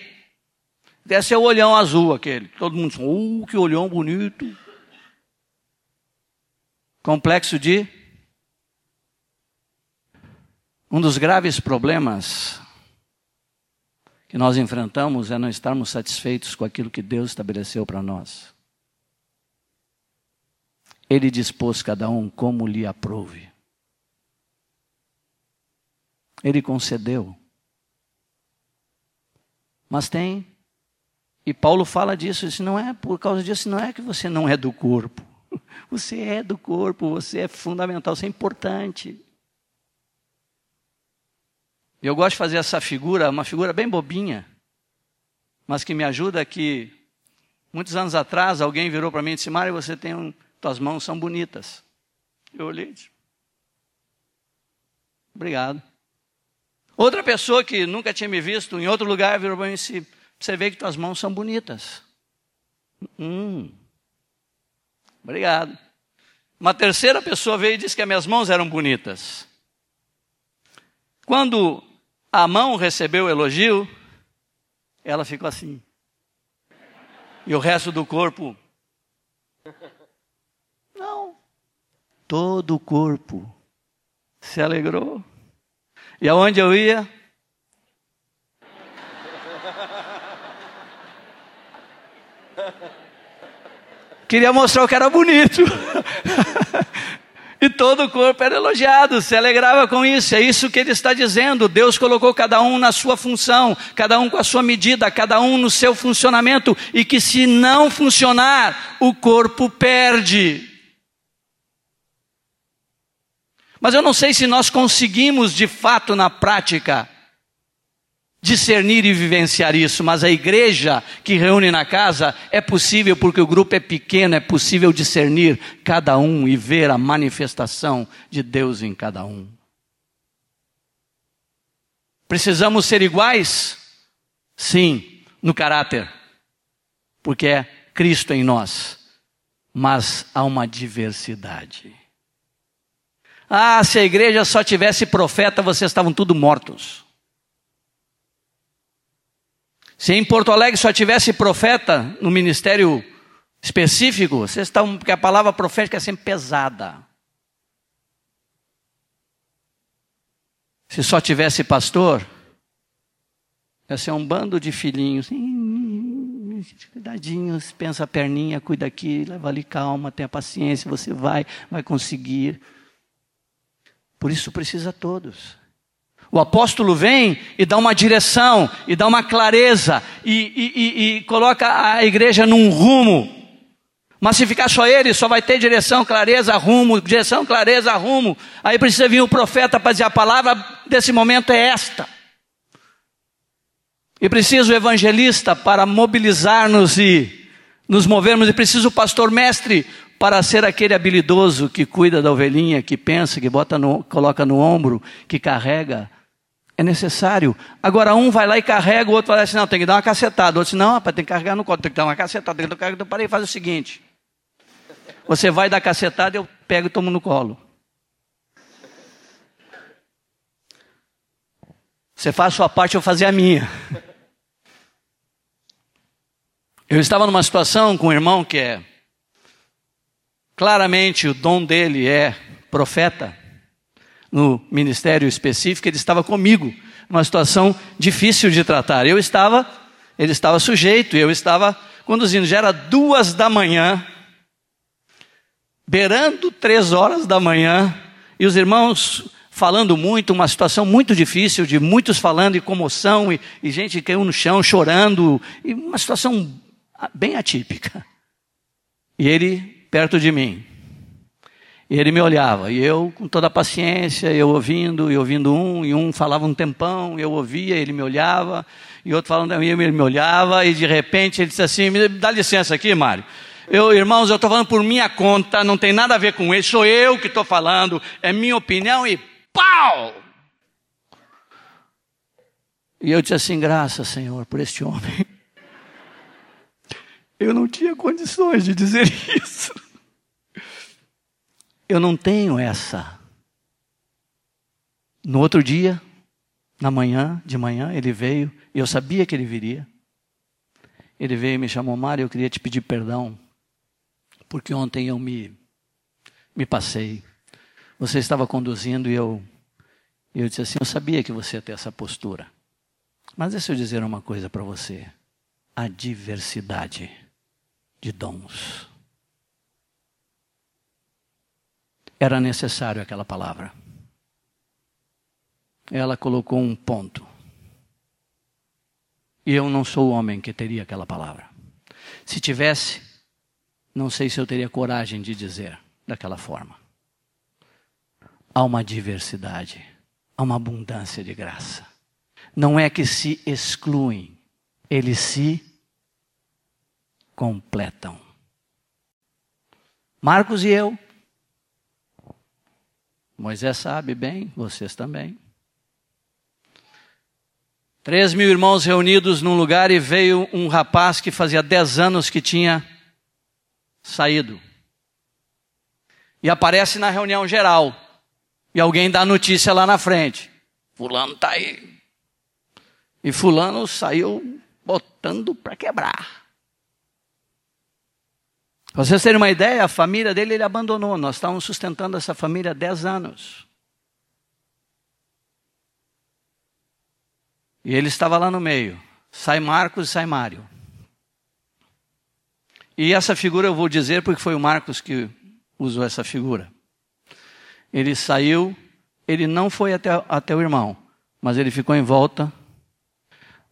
Deve ser o olhão azul aquele. Todo mundo diz, uh, que olhão bonito. Complexo de. Um dos graves problemas que nós enfrentamos é não estarmos satisfeitos com aquilo que Deus estabeleceu para nós. Ele dispôs cada um como lhe aprouve. Ele concedeu. Mas tem e Paulo fala disso, isso não é por causa disso, não é que você não é do corpo. Você é do corpo, você é fundamental, você é importante. Eu gosto de fazer essa figura, uma figura bem bobinha, mas que me ajuda que muitos anos atrás alguém virou para mim e disse: "Mário, você tem um, tuas mãos são bonitas". Eu olhei e disse: "Obrigado". Outra pessoa que nunca tinha me visto em outro lugar virou para mim e disse: você vê que tuas mãos são bonitas. Hum. Obrigado. Uma terceira pessoa veio e disse que as minhas mãos eram bonitas. Quando a mão recebeu o elogio, ela ficou assim. E o resto do corpo. Não. Todo o corpo se alegrou. E aonde eu ia, Queria mostrar o que era bonito. e todo o corpo era elogiado, se alegrava com isso. É isso que ele está dizendo. Deus colocou cada um na sua função, cada um com a sua medida, cada um no seu funcionamento. E que se não funcionar, o corpo perde. Mas eu não sei se nós conseguimos de fato na prática discernir e vivenciar isso, mas a igreja que reúne na casa é possível porque o grupo é pequeno, é possível discernir cada um e ver a manifestação de Deus em cada um. Precisamos ser iguais? Sim, no caráter, porque é Cristo em nós, mas há uma diversidade. Ah, se a igreja só tivesse profeta, vocês estavam tudo mortos. Se em Porto Alegre só tivesse profeta no ministério específico, vocês estão, porque a palavra profética é sempre pesada. Se só tivesse pastor, ia ser um bando de filhinhos. Cuidadinhos, pensa a perninha, cuida aqui, leva ali calma, tenha paciência, você vai, vai conseguir. Por isso precisa todos. O apóstolo vem e dá uma direção, e dá uma clareza, e, e, e, e coloca a igreja num rumo. Mas se ficar só ele, só vai ter direção, clareza, rumo, direção, clareza, rumo. Aí precisa vir o profeta para dizer a palavra desse momento é esta. E precisa o evangelista para mobilizar-nos e nos movermos, e precisa o pastor mestre para ser aquele habilidoso que cuida da ovelhinha, que pensa, que bota no, coloca no ombro, que carrega. É necessário. Agora, um vai lá e carrega, o outro fala assim: não, tem que dar uma cacetada. O outro diz: não, rapaz, tem que carregar no colo, tem que dar uma cacetada, tem que carregar. Então, parei, faz o seguinte: você vai dar cacetada, eu pego e tomo no colo. Você faz a sua parte, eu fazer a minha. Eu estava numa situação com um irmão que é claramente o dom dele é profeta no ministério específico, ele estava comigo, numa situação difícil de tratar. Eu estava, ele estava sujeito, eu estava conduzindo. Já era duas da manhã, beirando três horas da manhã, e os irmãos falando muito, uma situação muito difícil, de muitos falando e comoção, e, e gente caiu no chão chorando, e uma situação bem atípica. E ele perto de mim. E ele me olhava, e eu, com toda a paciência, eu ouvindo, e ouvindo um, e um falava um tempão, eu ouvia, ele me olhava, e outro falando, ele me olhava, e de repente ele disse assim: me dá licença aqui, Mário. Eu, irmãos, eu estou falando por minha conta, não tem nada a ver com ele, sou eu que estou falando, é minha opinião, e pau! E eu disse assim: graças, Senhor, por este homem. Eu não tinha condições de dizer isso. Eu não tenho essa. No outro dia, na manhã, de manhã, ele veio, e eu sabia que ele viria. Ele veio e me chamou, Mário, eu queria te pedir perdão, porque ontem eu me, me passei. Você estava conduzindo e eu, eu disse assim: Eu sabia que você ia ter essa postura. Mas deixa eu dizer uma coisa para você: a diversidade de dons. Era necessário aquela palavra. Ela colocou um ponto. E eu não sou o homem que teria aquela palavra. Se tivesse, não sei se eu teria coragem de dizer daquela forma. Há uma diversidade, há uma abundância de graça. Não é que se excluem, eles se completam. Marcos e eu. Moisés sabe bem, vocês também. Três mil irmãos reunidos num lugar e veio um rapaz que fazia dez anos que tinha saído. E aparece na reunião geral. E alguém dá notícia lá na frente. Fulano está aí. E Fulano saiu botando para quebrar. Para vocês terem uma ideia, a família dele ele abandonou. Nós estávamos sustentando essa família há 10 anos. E ele estava lá no meio. Sai Marcos e sai Mário. E essa figura eu vou dizer porque foi o Marcos que usou essa figura. Ele saiu, ele não foi até, até o irmão, mas ele ficou em volta.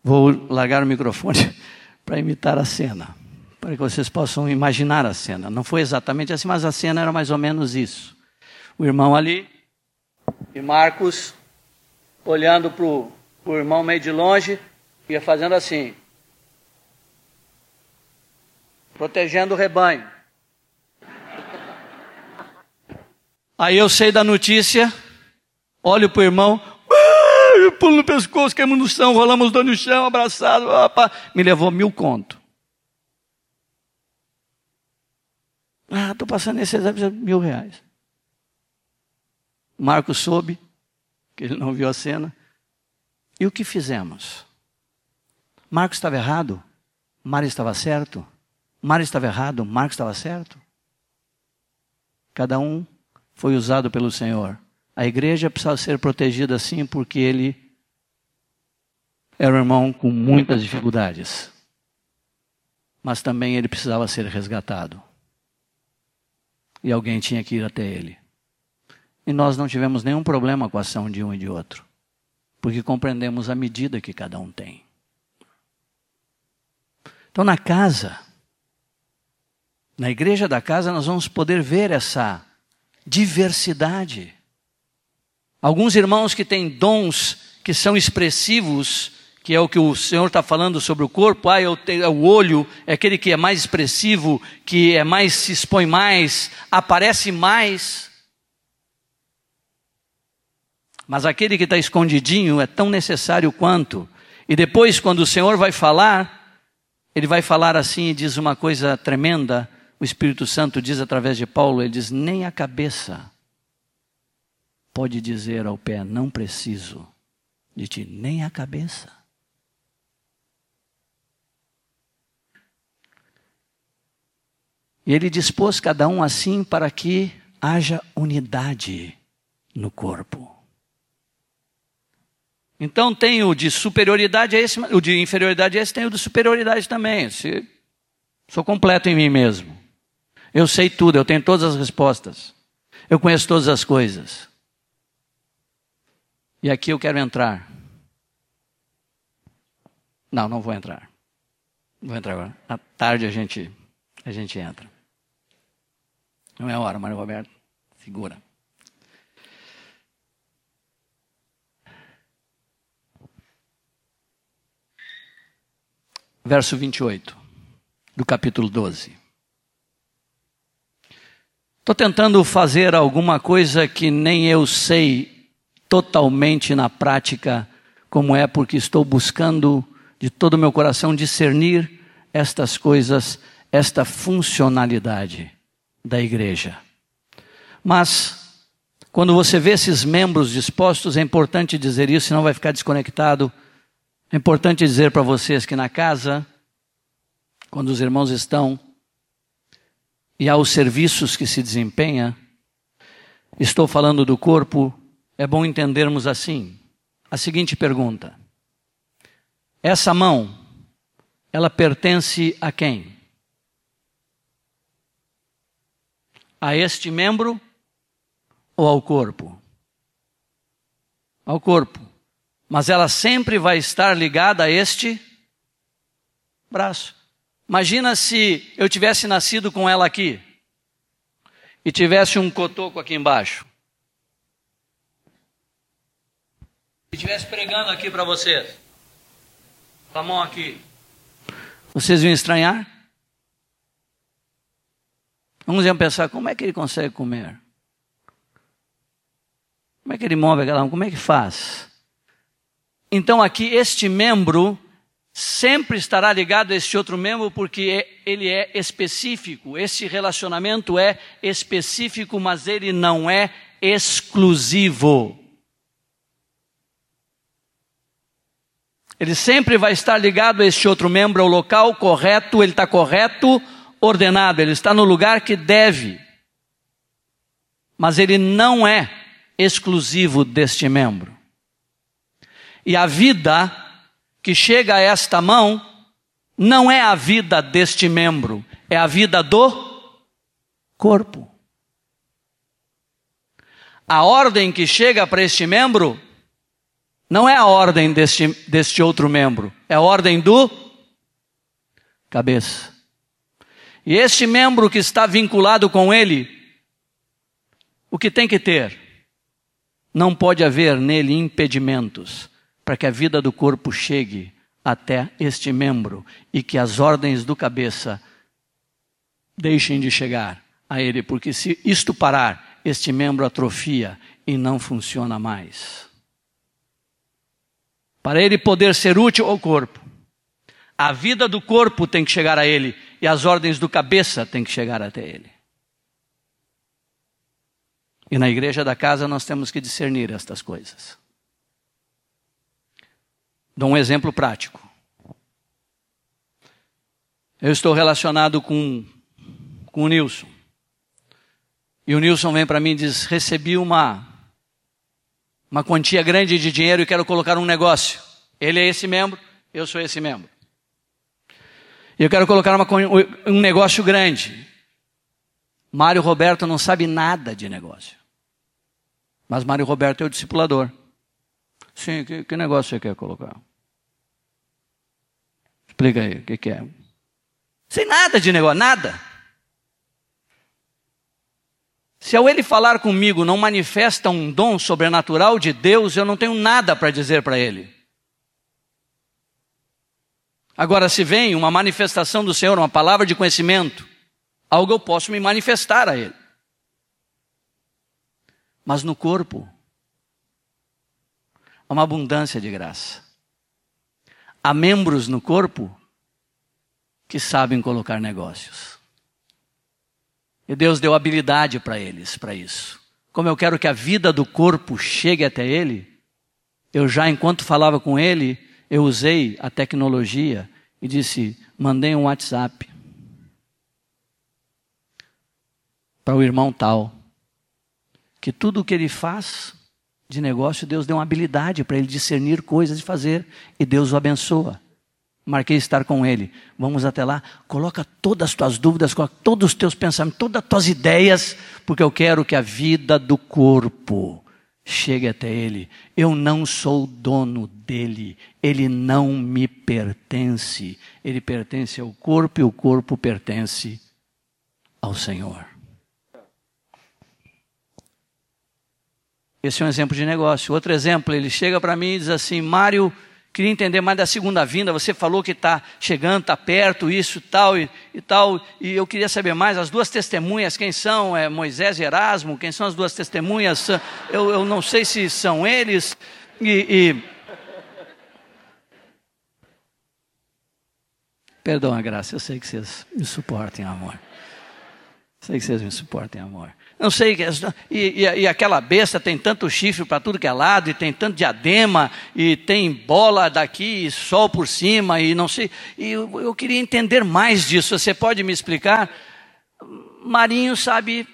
Vou largar o microfone para imitar a cena para que vocês possam imaginar a cena. Não foi exatamente assim, mas a cena era mais ou menos isso. O irmão ali e Marcos olhando para o irmão meio de longe, ia fazendo assim, protegendo o rebanho. Aí eu sei da notícia, olho para o irmão, pulo no pescoço, caímos no chão, rolamos dois no chão, abraçado, opa, me levou mil conto. Ah, estou passando esse exame, mil reais. Marcos soube, que ele não viu a cena. E o que fizemos? Marcos estava errado, Mário estava certo. Mário estava errado, Marcos estava certo. Cada um foi usado pelo Senhor. A igreja precisava ser protegida assim porque ele era um irmão com muitas dificuldades. Mas também ele precisava ser resgatado e alguém tinha que ir até ele. E nós não tivemos nenhum problema com a ação de um e de outro, porque compreendemos a medida que cada um tem. Então, na casa, na igreja da casa, nós vamos poder ver essa diversidade. Alguns irmãos que têm dons que são expressivos, que é o que o Senhor está falando sobre o corpo, ah, eu tenho, o olho é aquele que é mais expressivo, que é mais, se expõe mais, aparece mais. Mas aquele que está escondidinho é tão necessário quanto. E depois, quando o Senhor vai falar, ele vai falar assim e diz uma coisa tremenda. O Espírito Santo diz através de Paulo: ele diz, nem a cabeça pode dizer ao pé, não preciso de ti, nem a cabeça. E ele dispôs cada um assim para que haja unidade no corpo. Então tem o de superioridade, esse, o de inferioridade, esse tem o de superioridade também. Se, sou completo em mim mesmo. Eu sei tudo, eu tenho todas as respostas. Eu conheço todas as coisas. E aqui eu quero entrar. Não, não vou entrar. Vou entrar agora. À tarde a gente, a gente entra. Não é hora, Mário Roberto. Segura. Verso 28 do capítulo 12. Estou tentando fazer alguma coisa que nem eu sei totalmente na prática como é, porque estou buscando de todo o meu coração discernir estas coisas, esta funcionalidade da igreja. Mas, quando você vê esses membros dispostos, é importante dizer isso, senão vai ficar desconectado. É importante dizer para vocês que na casa, quando os irmãos estão e há os serviços que se desempenha, estou falando do corpo, é bom entendermos assim. A seguinte pergunta: essa mão, ela pertence a quem? A este membro ou ao corpo? Ao corpo. Mas ela sempre vai estar ligada a este braço. Imagina se eu tivesse nascido com ela aqui e tivesse um cotoco aqui embaixo. E estivesse pregando aqui para vocês, com a mão aqui. Vocês iam estranhar? Uns iam pensar, como é que ele consegue comer? Como é que ele move aquela mão? Como é que faz? Então aqui este membro sempre estará ligado a este outro membro porque ele é específico. Esse relacionamento é específico, mas ele não é exclusivo. Ele sempre vai estar ligado a este outro membro, ao local correto, ele está correto ordenado, ele está no lugar que deve. Mas ele não é exclusivo deste membro. E a vida que chega a esta mão não é a vida deste membro, é a vida do corpo. A ordem que chega para este membro não é a ordem deste, deste outro membro, é a ordem do cabeça. E este membro que está vinculado com ele, o que tem que ter? Não pode haver nele impedimentos para que a vida do corpo chegue até este membro e que as ordens do cabeça deixem de chegar a ele, porque se isto parar, este membro atrofia e não funciona mais. Para ele poder ser útil ao corpo, a vida do corpo tem que chegar a ele e as ordens do cabeça têm que chegar até ele. E na igreja da casa nós temos que discernir estas coisas. Dou um exemplo prático. Eu estou relacionado com, com o Nilson. E o Nilson vem para mim e diz: Recebi uma, uma quantia grande de dinheiro e quero colocar um negócio. Ele é esse membro, eu sou esse membro. E eu quero colocar uma, um negócio grande. Mário Roberto não sabe nada de negócio. Mas Mário Roberto é o discipulador. Sim, que, que negócio você quer colocar? Explica aí, o que, que é? Sem nada de negócio, nada. Se ao ele falar comigo não manifesta um dom sobrenatural de Deus, eu não tenho nada para dizer para ele. Agora, se vem uma manifestação do Senhor, uma palavra de conhecimento, algo eu posso me manifestar a Ele. Mas no corpo, há uma abundância de graça. Há membros no corpo que sabem colocar negócios. E Deus deu habilidade para eles, para isso. Como eu quero que a vida do corpo chegue até ele, eu já, enquanto falava com ele, eu usei a tecnologia e disse: mandei um WhatsApp para o irmão tal, que tudo o que ele faz de negócio, Deus deu uma habilidade para ele discernir coisas e fazer, e Deus o abençoa. Marquei estar com ele. Vamos até lá. Coloca todas as tuas dúvidas, coloca todos os teus pensamentos, todas as tuas ideias, porque eu quero que a vida do corpo chegue até ele. Eu não sou dono dele. Ele não me pertence. Ele pertence ao corpo e o corpo pertence ao Senhor. Esse é um exemplo de negócio. Outro exemplo, ele chega para mim e diz assim: Mário, queria entender mais da segunda vinda. Você falou que está chegando, está perto, isso tal e, e, tal. E eu queria saber mais. As duas testemunhas, quem são? É Moisés e Erasmo? Quem são as duas testemunhas? Eu, eu não sei se são eles. E, e... Perdão a graça, eu sei que vocês me suportem, amor. Sei que vocês me suportem, amor. Não sei, e, e, e aquela besta tem tanto chifre para tudo que é lado, e tem tanto diadema, e tem bola daqui, e sol por cima, e não sei. E eu, eu queria entender mais disso. Você pode me explicar? Marinho sabe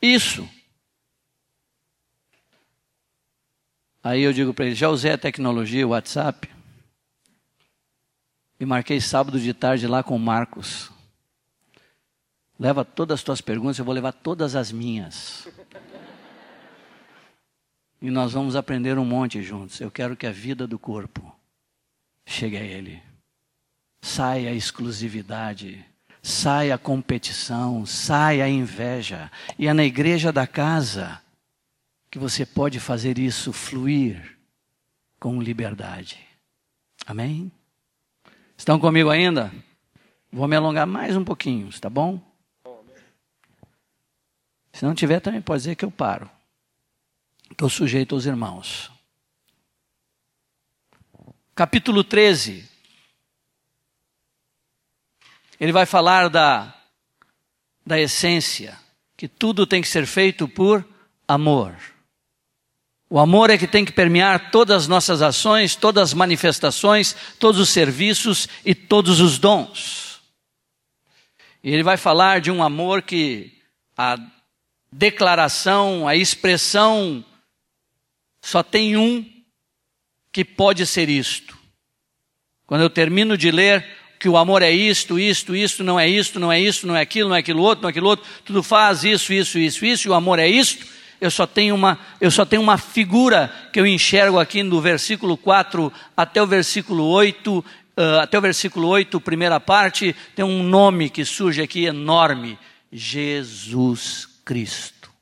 isso. Aí eu digo para ele: já usei a tecnologia, o WhatsApp, e marquei sábado de tarde lá com o Marcos. Leva todas as tuas perguntas, eu vou levar todas as minhas. E nós vamos aprender um monte juntos. Eu quero que a vida do corpo chegue a Ele. Saia a exclusividade, saia a competição, saia a inveja. E é na igreja da casa que você pode fazer isso fluir com liberdade. Amém? Estão comigo ainda? Vou me alongar mais um pouquinho, tá bom? Se não tiver, também pode dizer que eu paro. Estou sujeito aos irmãos. Capítulo 13. Ele vai falar da, da essência, que tudo tem que ser feito por amor. O amor é que tem que permear todas as nossas ações, todas as manifestações, todos os serviços e todos os dons. E ele vai falar de um amor que a declaração, a expressão, só tem um que pode ser isto. Quando eu termino de ler que o amor é isto, isto, isto, não é isto, não é isto, não é aquilo, não é aquilo outro, não é aquilo outro, tudo faz isso, isso, isso, isso, e o amor é isto, eu só tenho uma, eu só tenho uma figura que eu enxergo aqui no versículo 4 até o versículo 8, uh, até o versículo 8, primeira parte, tem um nome que surge aqui enorme: Jesus Cristo.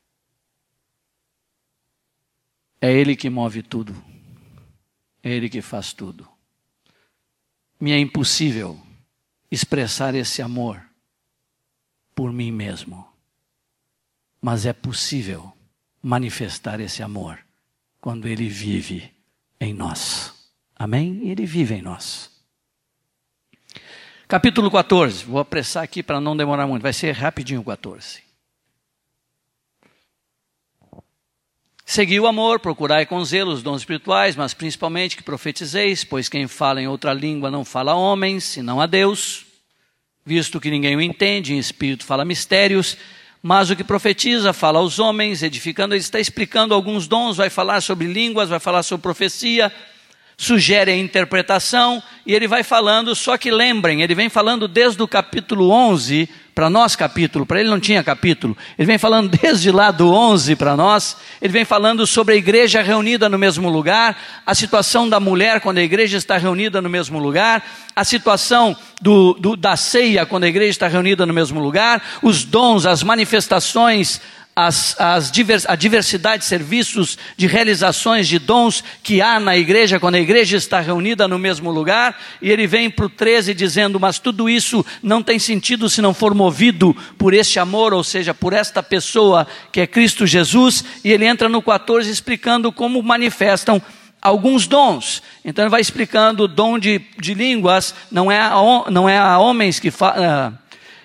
É Ele que move tudo. É Ele que faz tudo. Me é impossível expressar esse amor por mim mesmo. Mas é possível manifestar esse amor quando Ele vive em nós. Amém? Ele vive em nós. Capítulo 14. Vou apressar aqui para não demorar muito. Vai ser rapidinho o 14. Segui o amor, procurai com zelo os dons espirituais, mas principalmente que profetizeis, pois quem fala em outra língua não fala a homens, senão a Deus, visto que ninguém o entende, em espírito fala mistérios, mas o que profetiza fala aos homens, edificando, ele está explicando alguns dons, vai falar sobre línguas, vai falar sobre profecia, sugere a interpretação, e ele vai falando, só que lembrem, ele vem falando desde o capítulo 11, para nós capítulo, para ele não tinha capítulo. Ele vem falando desde lá do 11 para nós, ele vem falando sobre a igreja reunida no mesmo lugar, a situação da mulher quando a igreja está reunida no mesmo lugar, a situação do, do, da ceia quando a igreja está reunida no mesmo lugar, os dons, as manifestações, as, as divers, a diversidade de serviços, de realizações, de dons que há na igreja, quando a igreja está reunida no mesmo lugar, e ele vem para o 13 dizendo: Mas tudo isso não tem sentido se não for movido por este amor, ou seja, por esta pessoa que é Cristo Jesus, e ele entra no 14 explicando como manifestam alguns dons. Então ele vai explicando o dom de, de línguas, não é, a, não é a homens que fa, ah,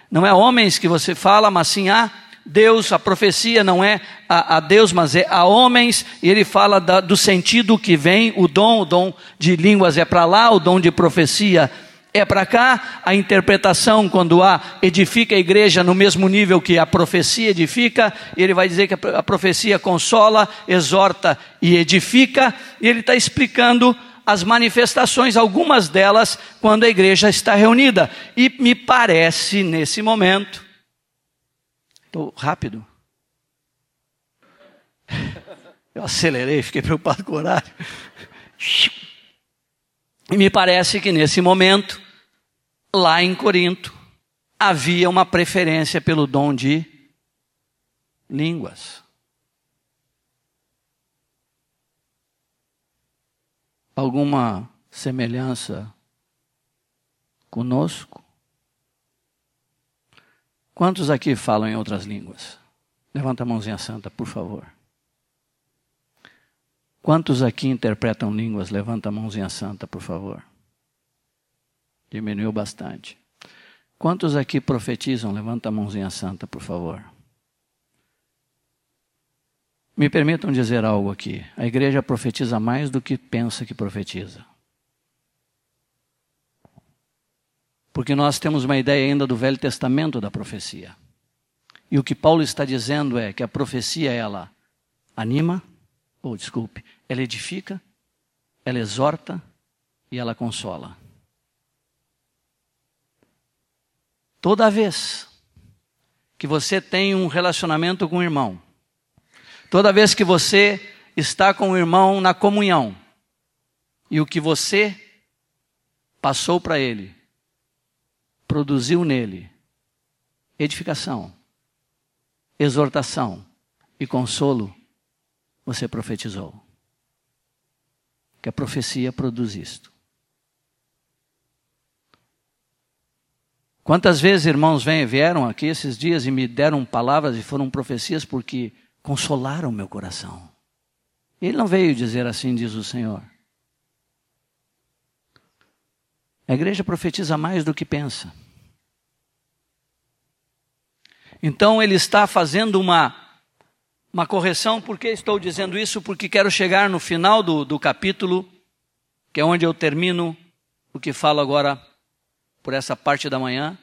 não é a homens que você fala, mas sim a Deus, a profecia não é a, a Deus, mas é a homens, e ele fala da, do sentido que vem, o dom, o dom de línguas é para lá, o dom de profecia é para cá, a interpretação, quando há, edifica a igreja no mesmo nível que a profecia edifica, ele vai dizer que a profecia consola, exorta e edifica, e ele está explicando as manifestações, algumas delas, quando a igreja está reunida. E me parece, nesse momento, Estou rápido. Eu acelerei, fiquei preocupado com o horário. E me parece que nesse momento, lá em Corinto, havia uma preferência pelo dom de línguas. Alguma semelhança conosco? Quantos aqui falam em outras línguas? Levanta a mãozinha santa, por favor. Quantos aqui interpretam línguas? Levanta a mãozinha santa, por favor. Diminuiu bastante. Quantos aqui profetizam? Levanta a mãozinha santa, por favor. Me permitam dizer algo aqui. A igreja profetiza mais do que pensa que profetiza. Porque nós temos uma ideia ainda do Velho Testamento da profecia. E o que Paulo está dizendo é que a profecia ela anima, ou desculpe, ela edifica, ela exorta e ela consola. Toda vez que você tem um relacionamento com o irmão, toda vez que você está com o irmão na comunhão, e o que você passou para ele produziu nele edificação, exortação e consolo, você profetizou. Que a profecia produz isto. Quantas vezes irmãos vem, vieram aqui esses dias e me deram palavras e foram profecias porque consolaram meu coração. Ele não veio dizer assim, diz o Senhor. A igreja profetiza mais do que pensa. Então ele está fazendo uma, uma correção. Por que estou dizendo isso? Porque quero chegar no final do, do capítulo, que é onde eu termino o que falo agora por essa parte da manhã.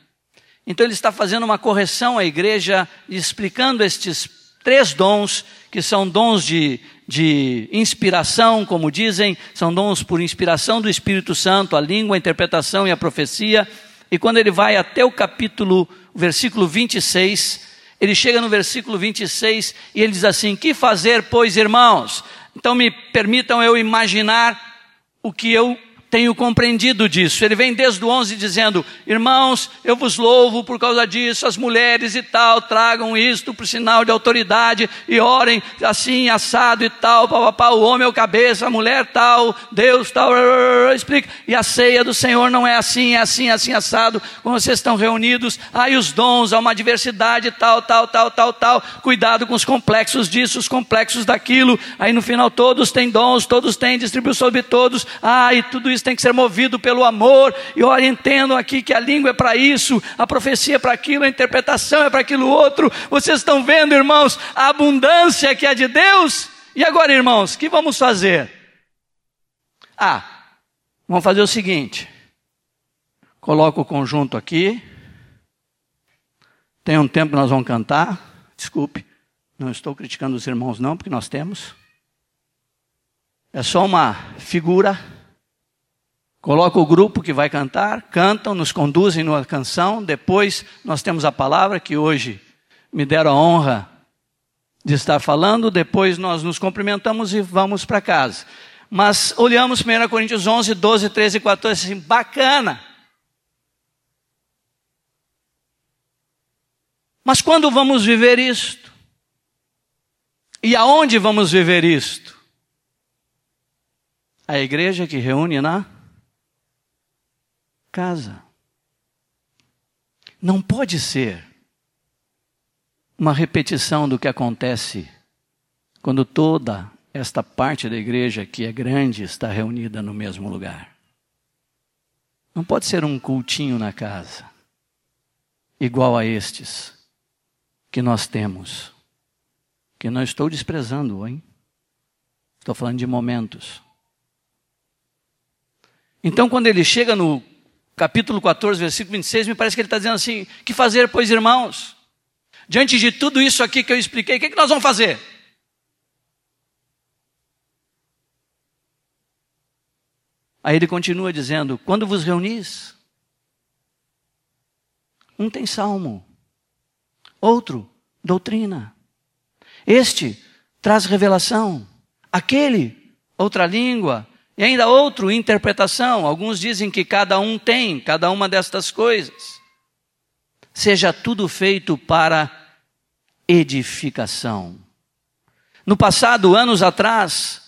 Então ele está fazendo uma correção à igreja, explicando estes três dons, que são dons de, de inspiração, como dizem, são dons por inspiração do Espírito Santo, a língua, a interpretação e a profecia. E quando ele vai até o capítulo versículo 26, ele chega no versículo 26 e ele diz assim: Que fazer, pois, irmãos? Então me permitam eu imaginar o que eu tenho compreendido disso. Ele vem desde o 11 dizendo: Irmãos, eu vos louvo por causa disso, as mulheres e tal, tragam isto por sinal de autoridade e orem assim, assado e tal, papapá, o homem é o cabeça, a mulher tal, Deus tal, explica. E a ceia do Senhor não é assim, é assim, é assim, assado, quando vocês estão reunidos, aí os dons, há uma diversidade tal, tal, tal, tal, tal, cuidado com os complexos disso, os complexos daquilo, aí no final todos têm dons, todos têm, distribui sobre todos, ah, e tudo isso tem que ser movido pelo amor. E olha, entendam aqui que a língua é para isso, a profecia é para aquilo, a interpretação é para aquilo outro. Vocês estão vendo, irmãos, a abundância que é de Deus? E agora, irmãos, o que vamos fazer? Ah, vamos fazer o seguinte: coloca o conjunto aqui. Tem um tempo que nós vamos cantar. Desculpe, não estou criticando os irmãos, não, porque nós temos. É só uma figura Coloca o grupo que vai cantar, cantam, nos conduzem numa canção, depois nós temos a palavra que hoje me deram a honra de estar falando, depois nós nos cumprimentamos e vamos para casa. Mas olhamos 1 Coríntios 11, 12, 13 e 14, assim, bacana. Mas quando vamos viver isto? E aonde vamos viver isto? A igreja que reúne na casa. Não pode ser uma repetição do que acontece quando toda esta parte da igreja que é grande está reunida no mesmo lugar. Não pode ser um cultinho na casa, igual a estes que nós temos, que não estou desprezando, hein? Estou falando de momentos. Então, quando ele chega no capítulo 14, versículo 26, me parece que ele está dizendo assim: que fazer, pois, irmãos? Diante de tudo isso aqui que eu expliquei, o que, é que nós vamos fazer? Aí ele continua dizendo: quando vos reunis, um tem salmo, outro doutrina, este traz revelação, aquele outra língua, e ainda outro interpretação. Alguns dizem que cada um tem, cada uma destas coisas. Seja tudo feito para edificação. No passado, anos atrás,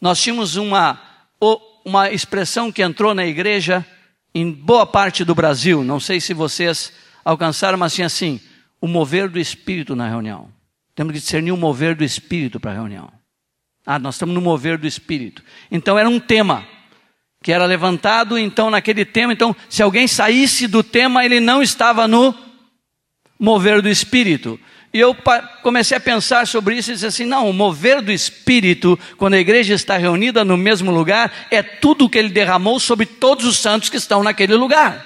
nós tínhamos uma, uma expressão que entrou na igreja em boa parte do Brasil. Não sei se vocês alcançaram, mas tinha assim: o mover do espírito na reunião. Temos que discernir o mover do espírito para a reunião. Ah, nós estamos no mover do Espírito. Então era um tema que era levantado, então naquele tema, então se alguém saísse do tema, ele não estava no mover do Espírito. E eu comecei a pensar sobre isso e disse assim: não, o mover do Espírito, quando a igreja está reunida no mesmo lugar, é tudo o que ele derramou sobre todos os santos que estão naquele lugar.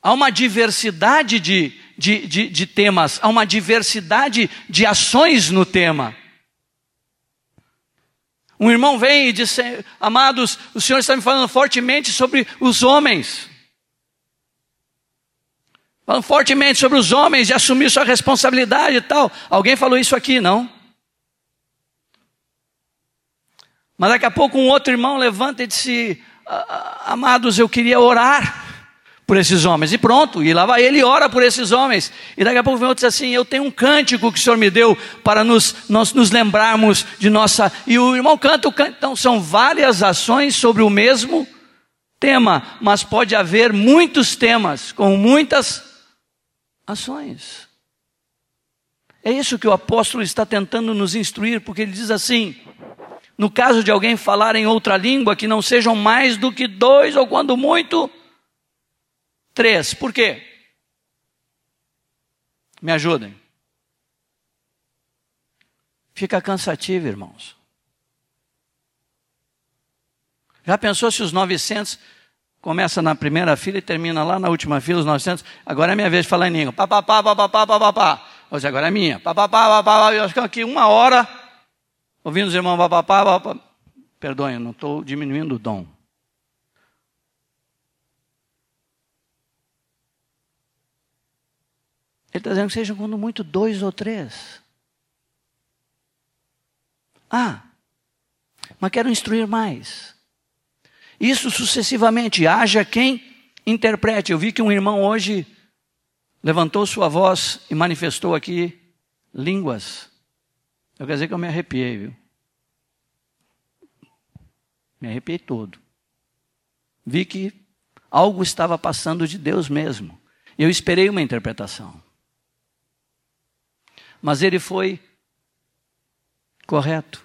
Há uma diversidade de de, de, de temas, há uma diversidade de ações no tema. Um irmão vem e diz: Amados, o Senhor está me falando fortemente sobre os homens. Falando fortemente sobre os homens e assumir sua responsabilidade e tal. Alguém falou isso aqui, não? Mas daqui a pouco um outro irmão levanta e disse: Amados, eu queria orar por esses homens. E pronto, e lá vai ele e ora por esses homens. E daqui a pouco vem outro diz assim: Eu tenho um cântico que o Senhor me deu para nos, nós, nos lembrarmos de nossa. E o irmão canta o cântico. Então, são várias ações sobre o mesmo tema, mas pode haver muitos temas com muitas ações. É isso que o apóstolo está tentando nos instruir, porque ele diz assim: no caso de alguém falar em outra língua, que não sejam mais do que dois, ou quando muito, Três. Por quê? Me ajudem. Fica cansativo, irmãos. Já pensou se os 900 começa na primeira fila e termina lá na última fila, os 900? Agora é minha vez de falar em língua. Pá, pá, pá, pá, pá, pá, pá, pá. Hoje agora é minha. Pá, pá, pá, pá, pá. Eu fico aqui uma hora ouvindo os irmãos pá, pá, pá, pá. Perdoem, não estou diminuindo o dom. Ele está dizendo que sejam quando muito dois ou três. Ah, mas quero instruir mais. Isso sucessivamente, haja quem interprete. Eu vi que um irmão hoje levantou sua voz e manifestou aqui línguas. Eu quero dizer que eu me arrepiei, viu? Me arrepiei todo. Vi que algo estava passando de Deus mesmo. Eu esperei uma interpretação. Mas ele foi correto.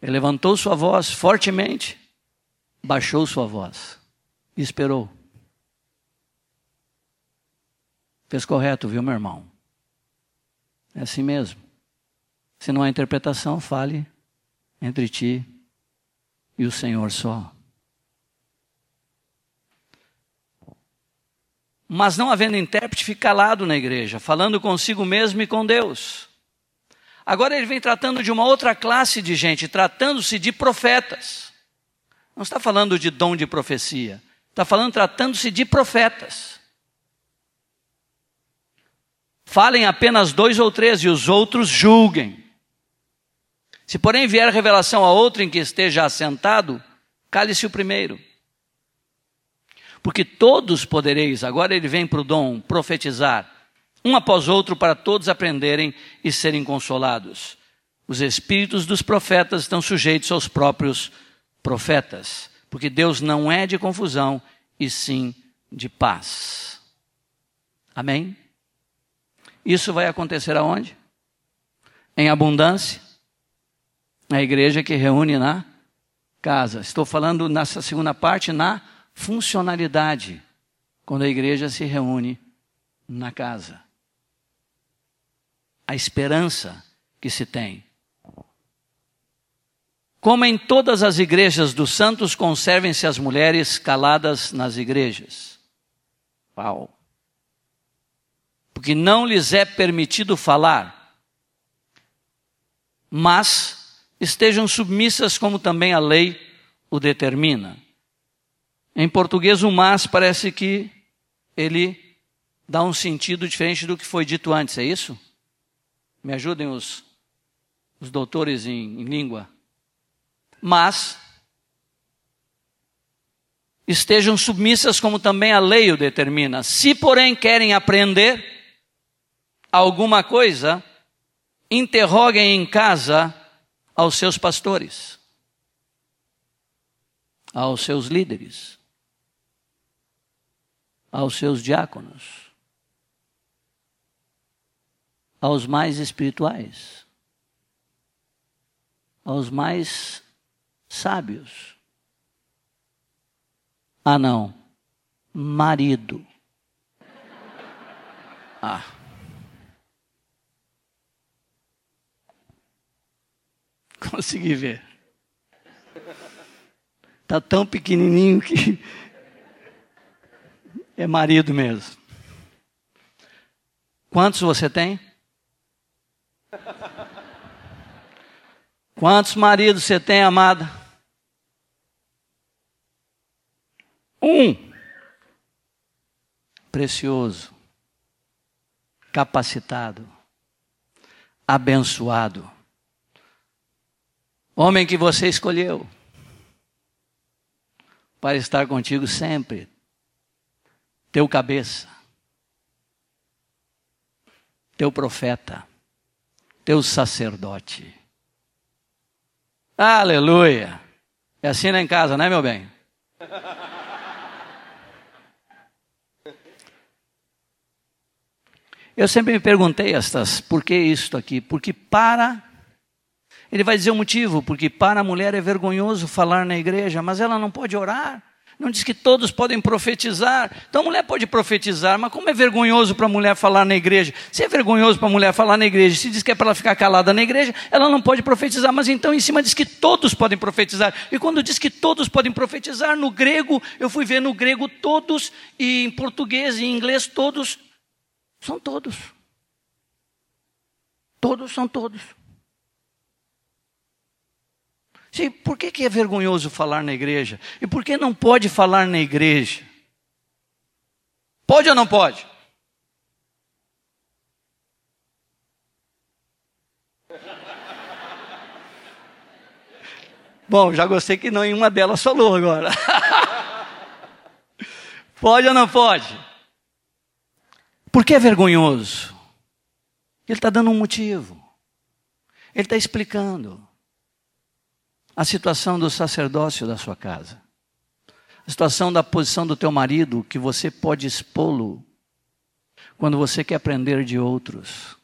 Ele levantou sua voz fortemente, baixou sua voz e esperou. Fez correto, viu, meu irmão? É assim mesmo. Se não há interpretação, fale entre ti e o Senhor só. Mas não havendo intérprete, fica calado na igreja, falando consigo mesmo e com Deus. Agora ele vem tratando de uma outra classe de gente, tratando-se de profetas. Não está falando de dom de profecia, está falando tratando-se de profetas. Falem apenas dois ou três e os outros julguem. Se porém vier revelação a outro em que esteja assentado, cale-se o primeiro porque todos podereis, agora ele vem para o dom profetizar, um após outro, para todos aprenderem e serem consolados. Os espíritos dos profetas estão sujeitos aos próprios profetas, porque Deus não é de confusão, e sim de paz. Amém? Isso vai acontecer aonde? Em abundância. Na igreja que reúne na casa. Estou falando nessa segunda parte na funcionalidade, quando a igreja se reúne na casa. A esperança que se tem. Como em todas as igrejas dos santos, conservem-se as mulheres caladas nas igrejas. Uau! Porque não lhes é permitido falar, mas estejam submissas como também a lei o determina. Em português, o mas parece que ele dá um sentido diferente do que foi dito antes, é isso? Me ajudem os, os doutores em, em língua. Mas estejam submissas como também a lei o determina. Se, porém, querem aprender alguma coisa, interroguem em casa aos seus pastores, aos seus líderes aos seus diáconos, aos mais espirituais, aos mais sábios. Ah, não, marido. Ah. Consegui ver. Está tão pequenininho que é marido mesmo. Quantos você tem? Quantos maridos você tem, amada? Um. Precioso, capacitado, abençoado. Homem que você escolheu para estar contigo sempre, teu cabeça, teu profeta, teu sacerdote. Aleluia! É assim lá em casa, né, meu bem? Eu sempre me perguntei estas, por que isto aqui? Porque para. Ele vai dizer o motivo, porque para a mulher é vergonhoso falar na igreja, mas ela não pode orar. Não diz que todos podem profetizar. Então a mulher pode profetizar, mas como é vergonhoso para a mulher falar na igreja? Se é vergonhoso para a mulher falar na igreja, se diz que é para ela ficar calada na igreja, ela não pode profetizar. Mas então em cima diz que todos podem profetizar. E quando diz que todos podem profetizar, no grego, eu fui ver no grego todos, e em português e em inglês todos, são todos. Todos são todos. Por que, que é vergonhoso falar na igreja? E por que não pode falar na igreja? Pode ou não pode? Bom, já gostei que nenhuma delas falou agora. pode ou não pode? Por que é vergonhoso? Ele está dando um motivo. Ele está explicando a situação do sacerdócio da sua casa, a situação da posição do teu marido, que você pode expô-lo quando você quer aprender de outros.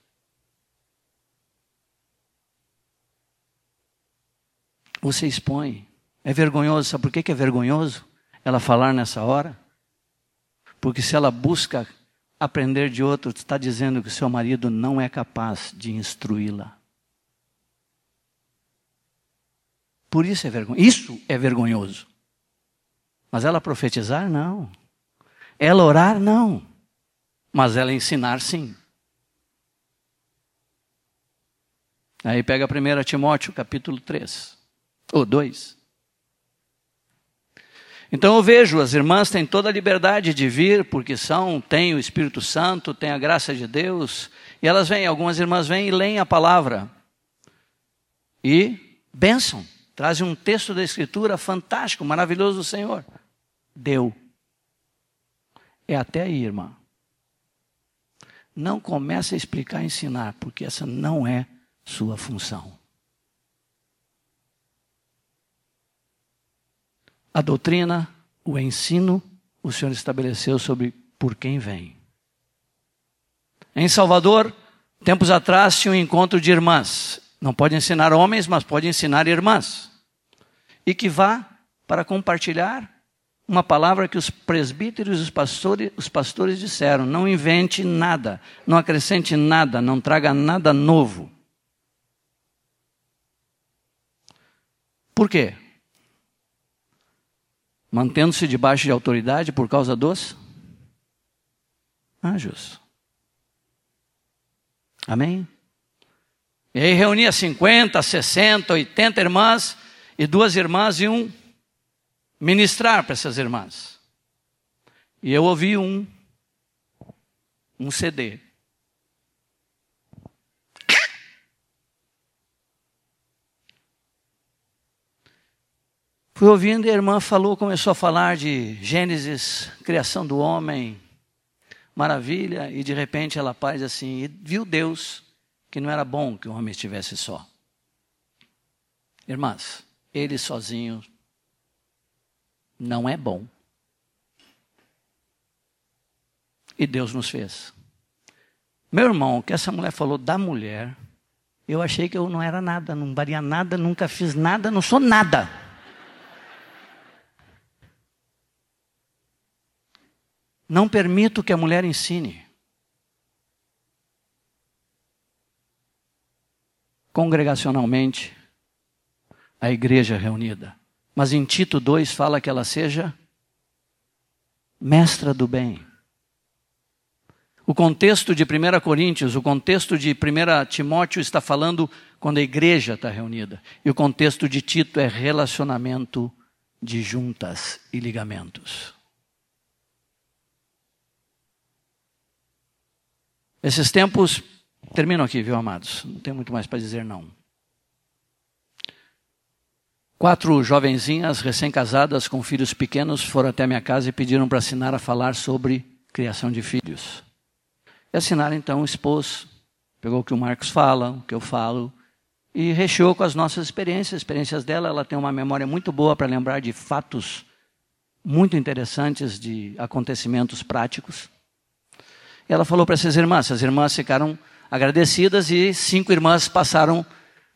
Você expõe. É vergonhoso, sabe por que é vergonhoso ela falar nessa hora? Porque se ela busca aprender de outros, está dizendo que o seu marido não é capaz de instruí-la. Por isso é vergonhoso. Isso é vergonhoso. Mas ela profetizar, não. Ela orar, não. Mas ela ensinar, sim. Aí pega 1 Timóteo, capítulo 3, ou 2. Então eu vejo, as irmãs têm toda a liberdade de vir, porque são, têm o Espírito Santo, têm a graça de Deus, e elas vêm, algumas irmãs vêm e leem a palavra. E bênção. Trazem um texto da Escritura fantástico, maravilhoso do Senhor. Deu. É até aí, irmã. não comece a explicar e ensinar, porque essa não é sua função. A doutrina, o ensino, o Senhor estabeleceu sobre por quem vem. Em Salvador, tempos atrás, tinha um encontro de irmãs. Não pode ensinar homens, mas pode ensinar irmãs. E que vá para compartilhar uma palavra que os presbíteros e os pastores, os pastores disseram: não invente nada, não acrescente nada, não traga nada novo. Por quê? Mantendo-se debaixo de autoridade por causa dos anjos. Amém? E aí reunia 50, 60, 80 irmãs, e duas irmãs iam ministrar para essas irmãs. E eu ouvi um, um CD. Fui ouvindo e a irmã falou, começou a falar de Gênesis, criação do homem, maravilha, e de repente ela faz assim, e viu Deus que não era bom que o homem estivesse só. Irmãs, ele sozinho não é bom. E Deus nos fez. Meu irmão, o que essa mulher falou da mulher, eu achei que eu não era nada, não varia nada, nunca fiz nada, não sou nada. Não permito que a mulher ensine. Congregacionalmente, a igreja reunida. Mas em Tito 2 fala que ela seja mestra do bem. O contexto de 1 Coríntios, o contexto de 1 Timóteo está falando quando a igreja está reunida. E o contexto de Tito é relacionamento de juntas e ligamentos. Esses tempos terminam aqui, viu, amados? Não tem muito mais para dizer, não. Quatro jovenzinhas recém-casadas com filhos pequenos foram até minha casa e pediram para assinar a falar sobre criação de filhos. E assinaram então expôs, pegou o que o Marcos fala, o que eu falo, e recheou com as nossas experiências, experiências dela. Ela tem uma memória muito boa para lembrar de fatos muito interessantes, de acontecimentos práticos. E ela falou para essas irmãs, as irmãs ficaram agradecidas e cinco irmãs passaram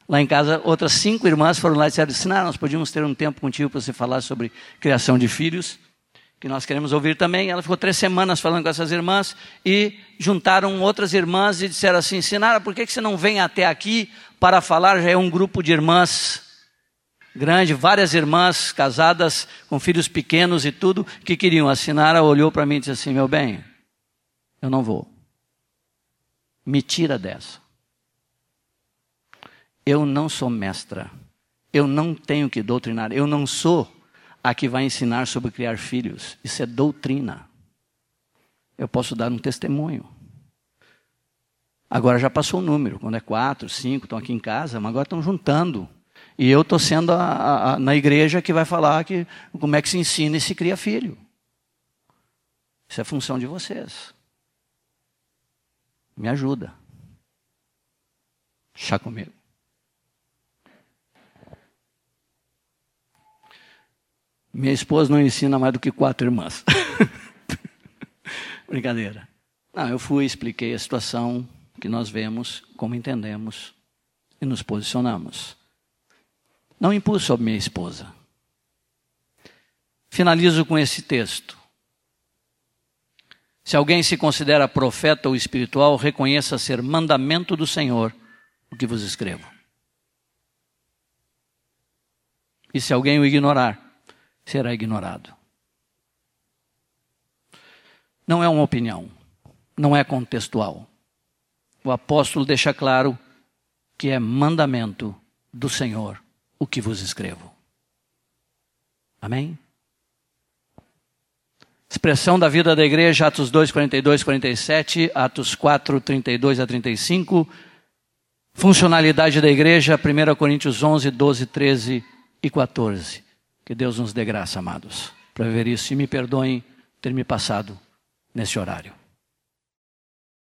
Lá em casa, outras cinco irmãs foram lá e disseram: Sinara, nós podíamos ter um tempo contigo para você falar sobre criação de filhos, que nós queremos ouvir também. Ela ficou três semanas falando com essas irmãs e juntaram outras irmãs e disseram assim: Sinara, por que você não vem até aqui para falar? Já é um grupo de irmãs grande, várias irmãs casadas com filhos pequenos e tudo, que queriam. A Sinara olhou para mim e disse assim: Meu bem, eu não vou. Me tira dessa. Eu não sou mestra. Eu não tenho que doutrinar. Eu não sou a que vai ensinar sobre criar filhos. Isso é doutrina. Eu posso dar um testemunho. Agora já passou o número. Quando é quatro, cinco, estão aqui em casa, mas agora estão juntando. E eu estou sendo a, a, a, na igreja que vai falar que, como é que se ensina e se cria filho. Isso é função de vocês. Me ajuda. Chá comigo. Minha esposa não ensina mais do que quatro irmãs. Brincadeira. Não, eu fui, expliquei a situação que nós vemos, como entendemos e nos posicionamos. Não impus sobre minha esposa. Finalizo com esse texto. Se alguém se considera profeta ou espiritual, reconheça ser mandamento do Senhor o que vos escrevo. E se alguém o ignorar, será ignorado. Não é uma opinião, não é contextual. O apóstolo deixa claro que é mandamento do Senhor o que vos escrevo. Amém? Expressão da vida da igreja, Atos 2, 42, 47, Atos 4, 32 a 35. Funcionalidade da igreja, 1 Coríntios 11, 12, 13 e 14. Que Deus nos dê graça, amados, para ver isso. E me perdoem ter me passado nesse horário.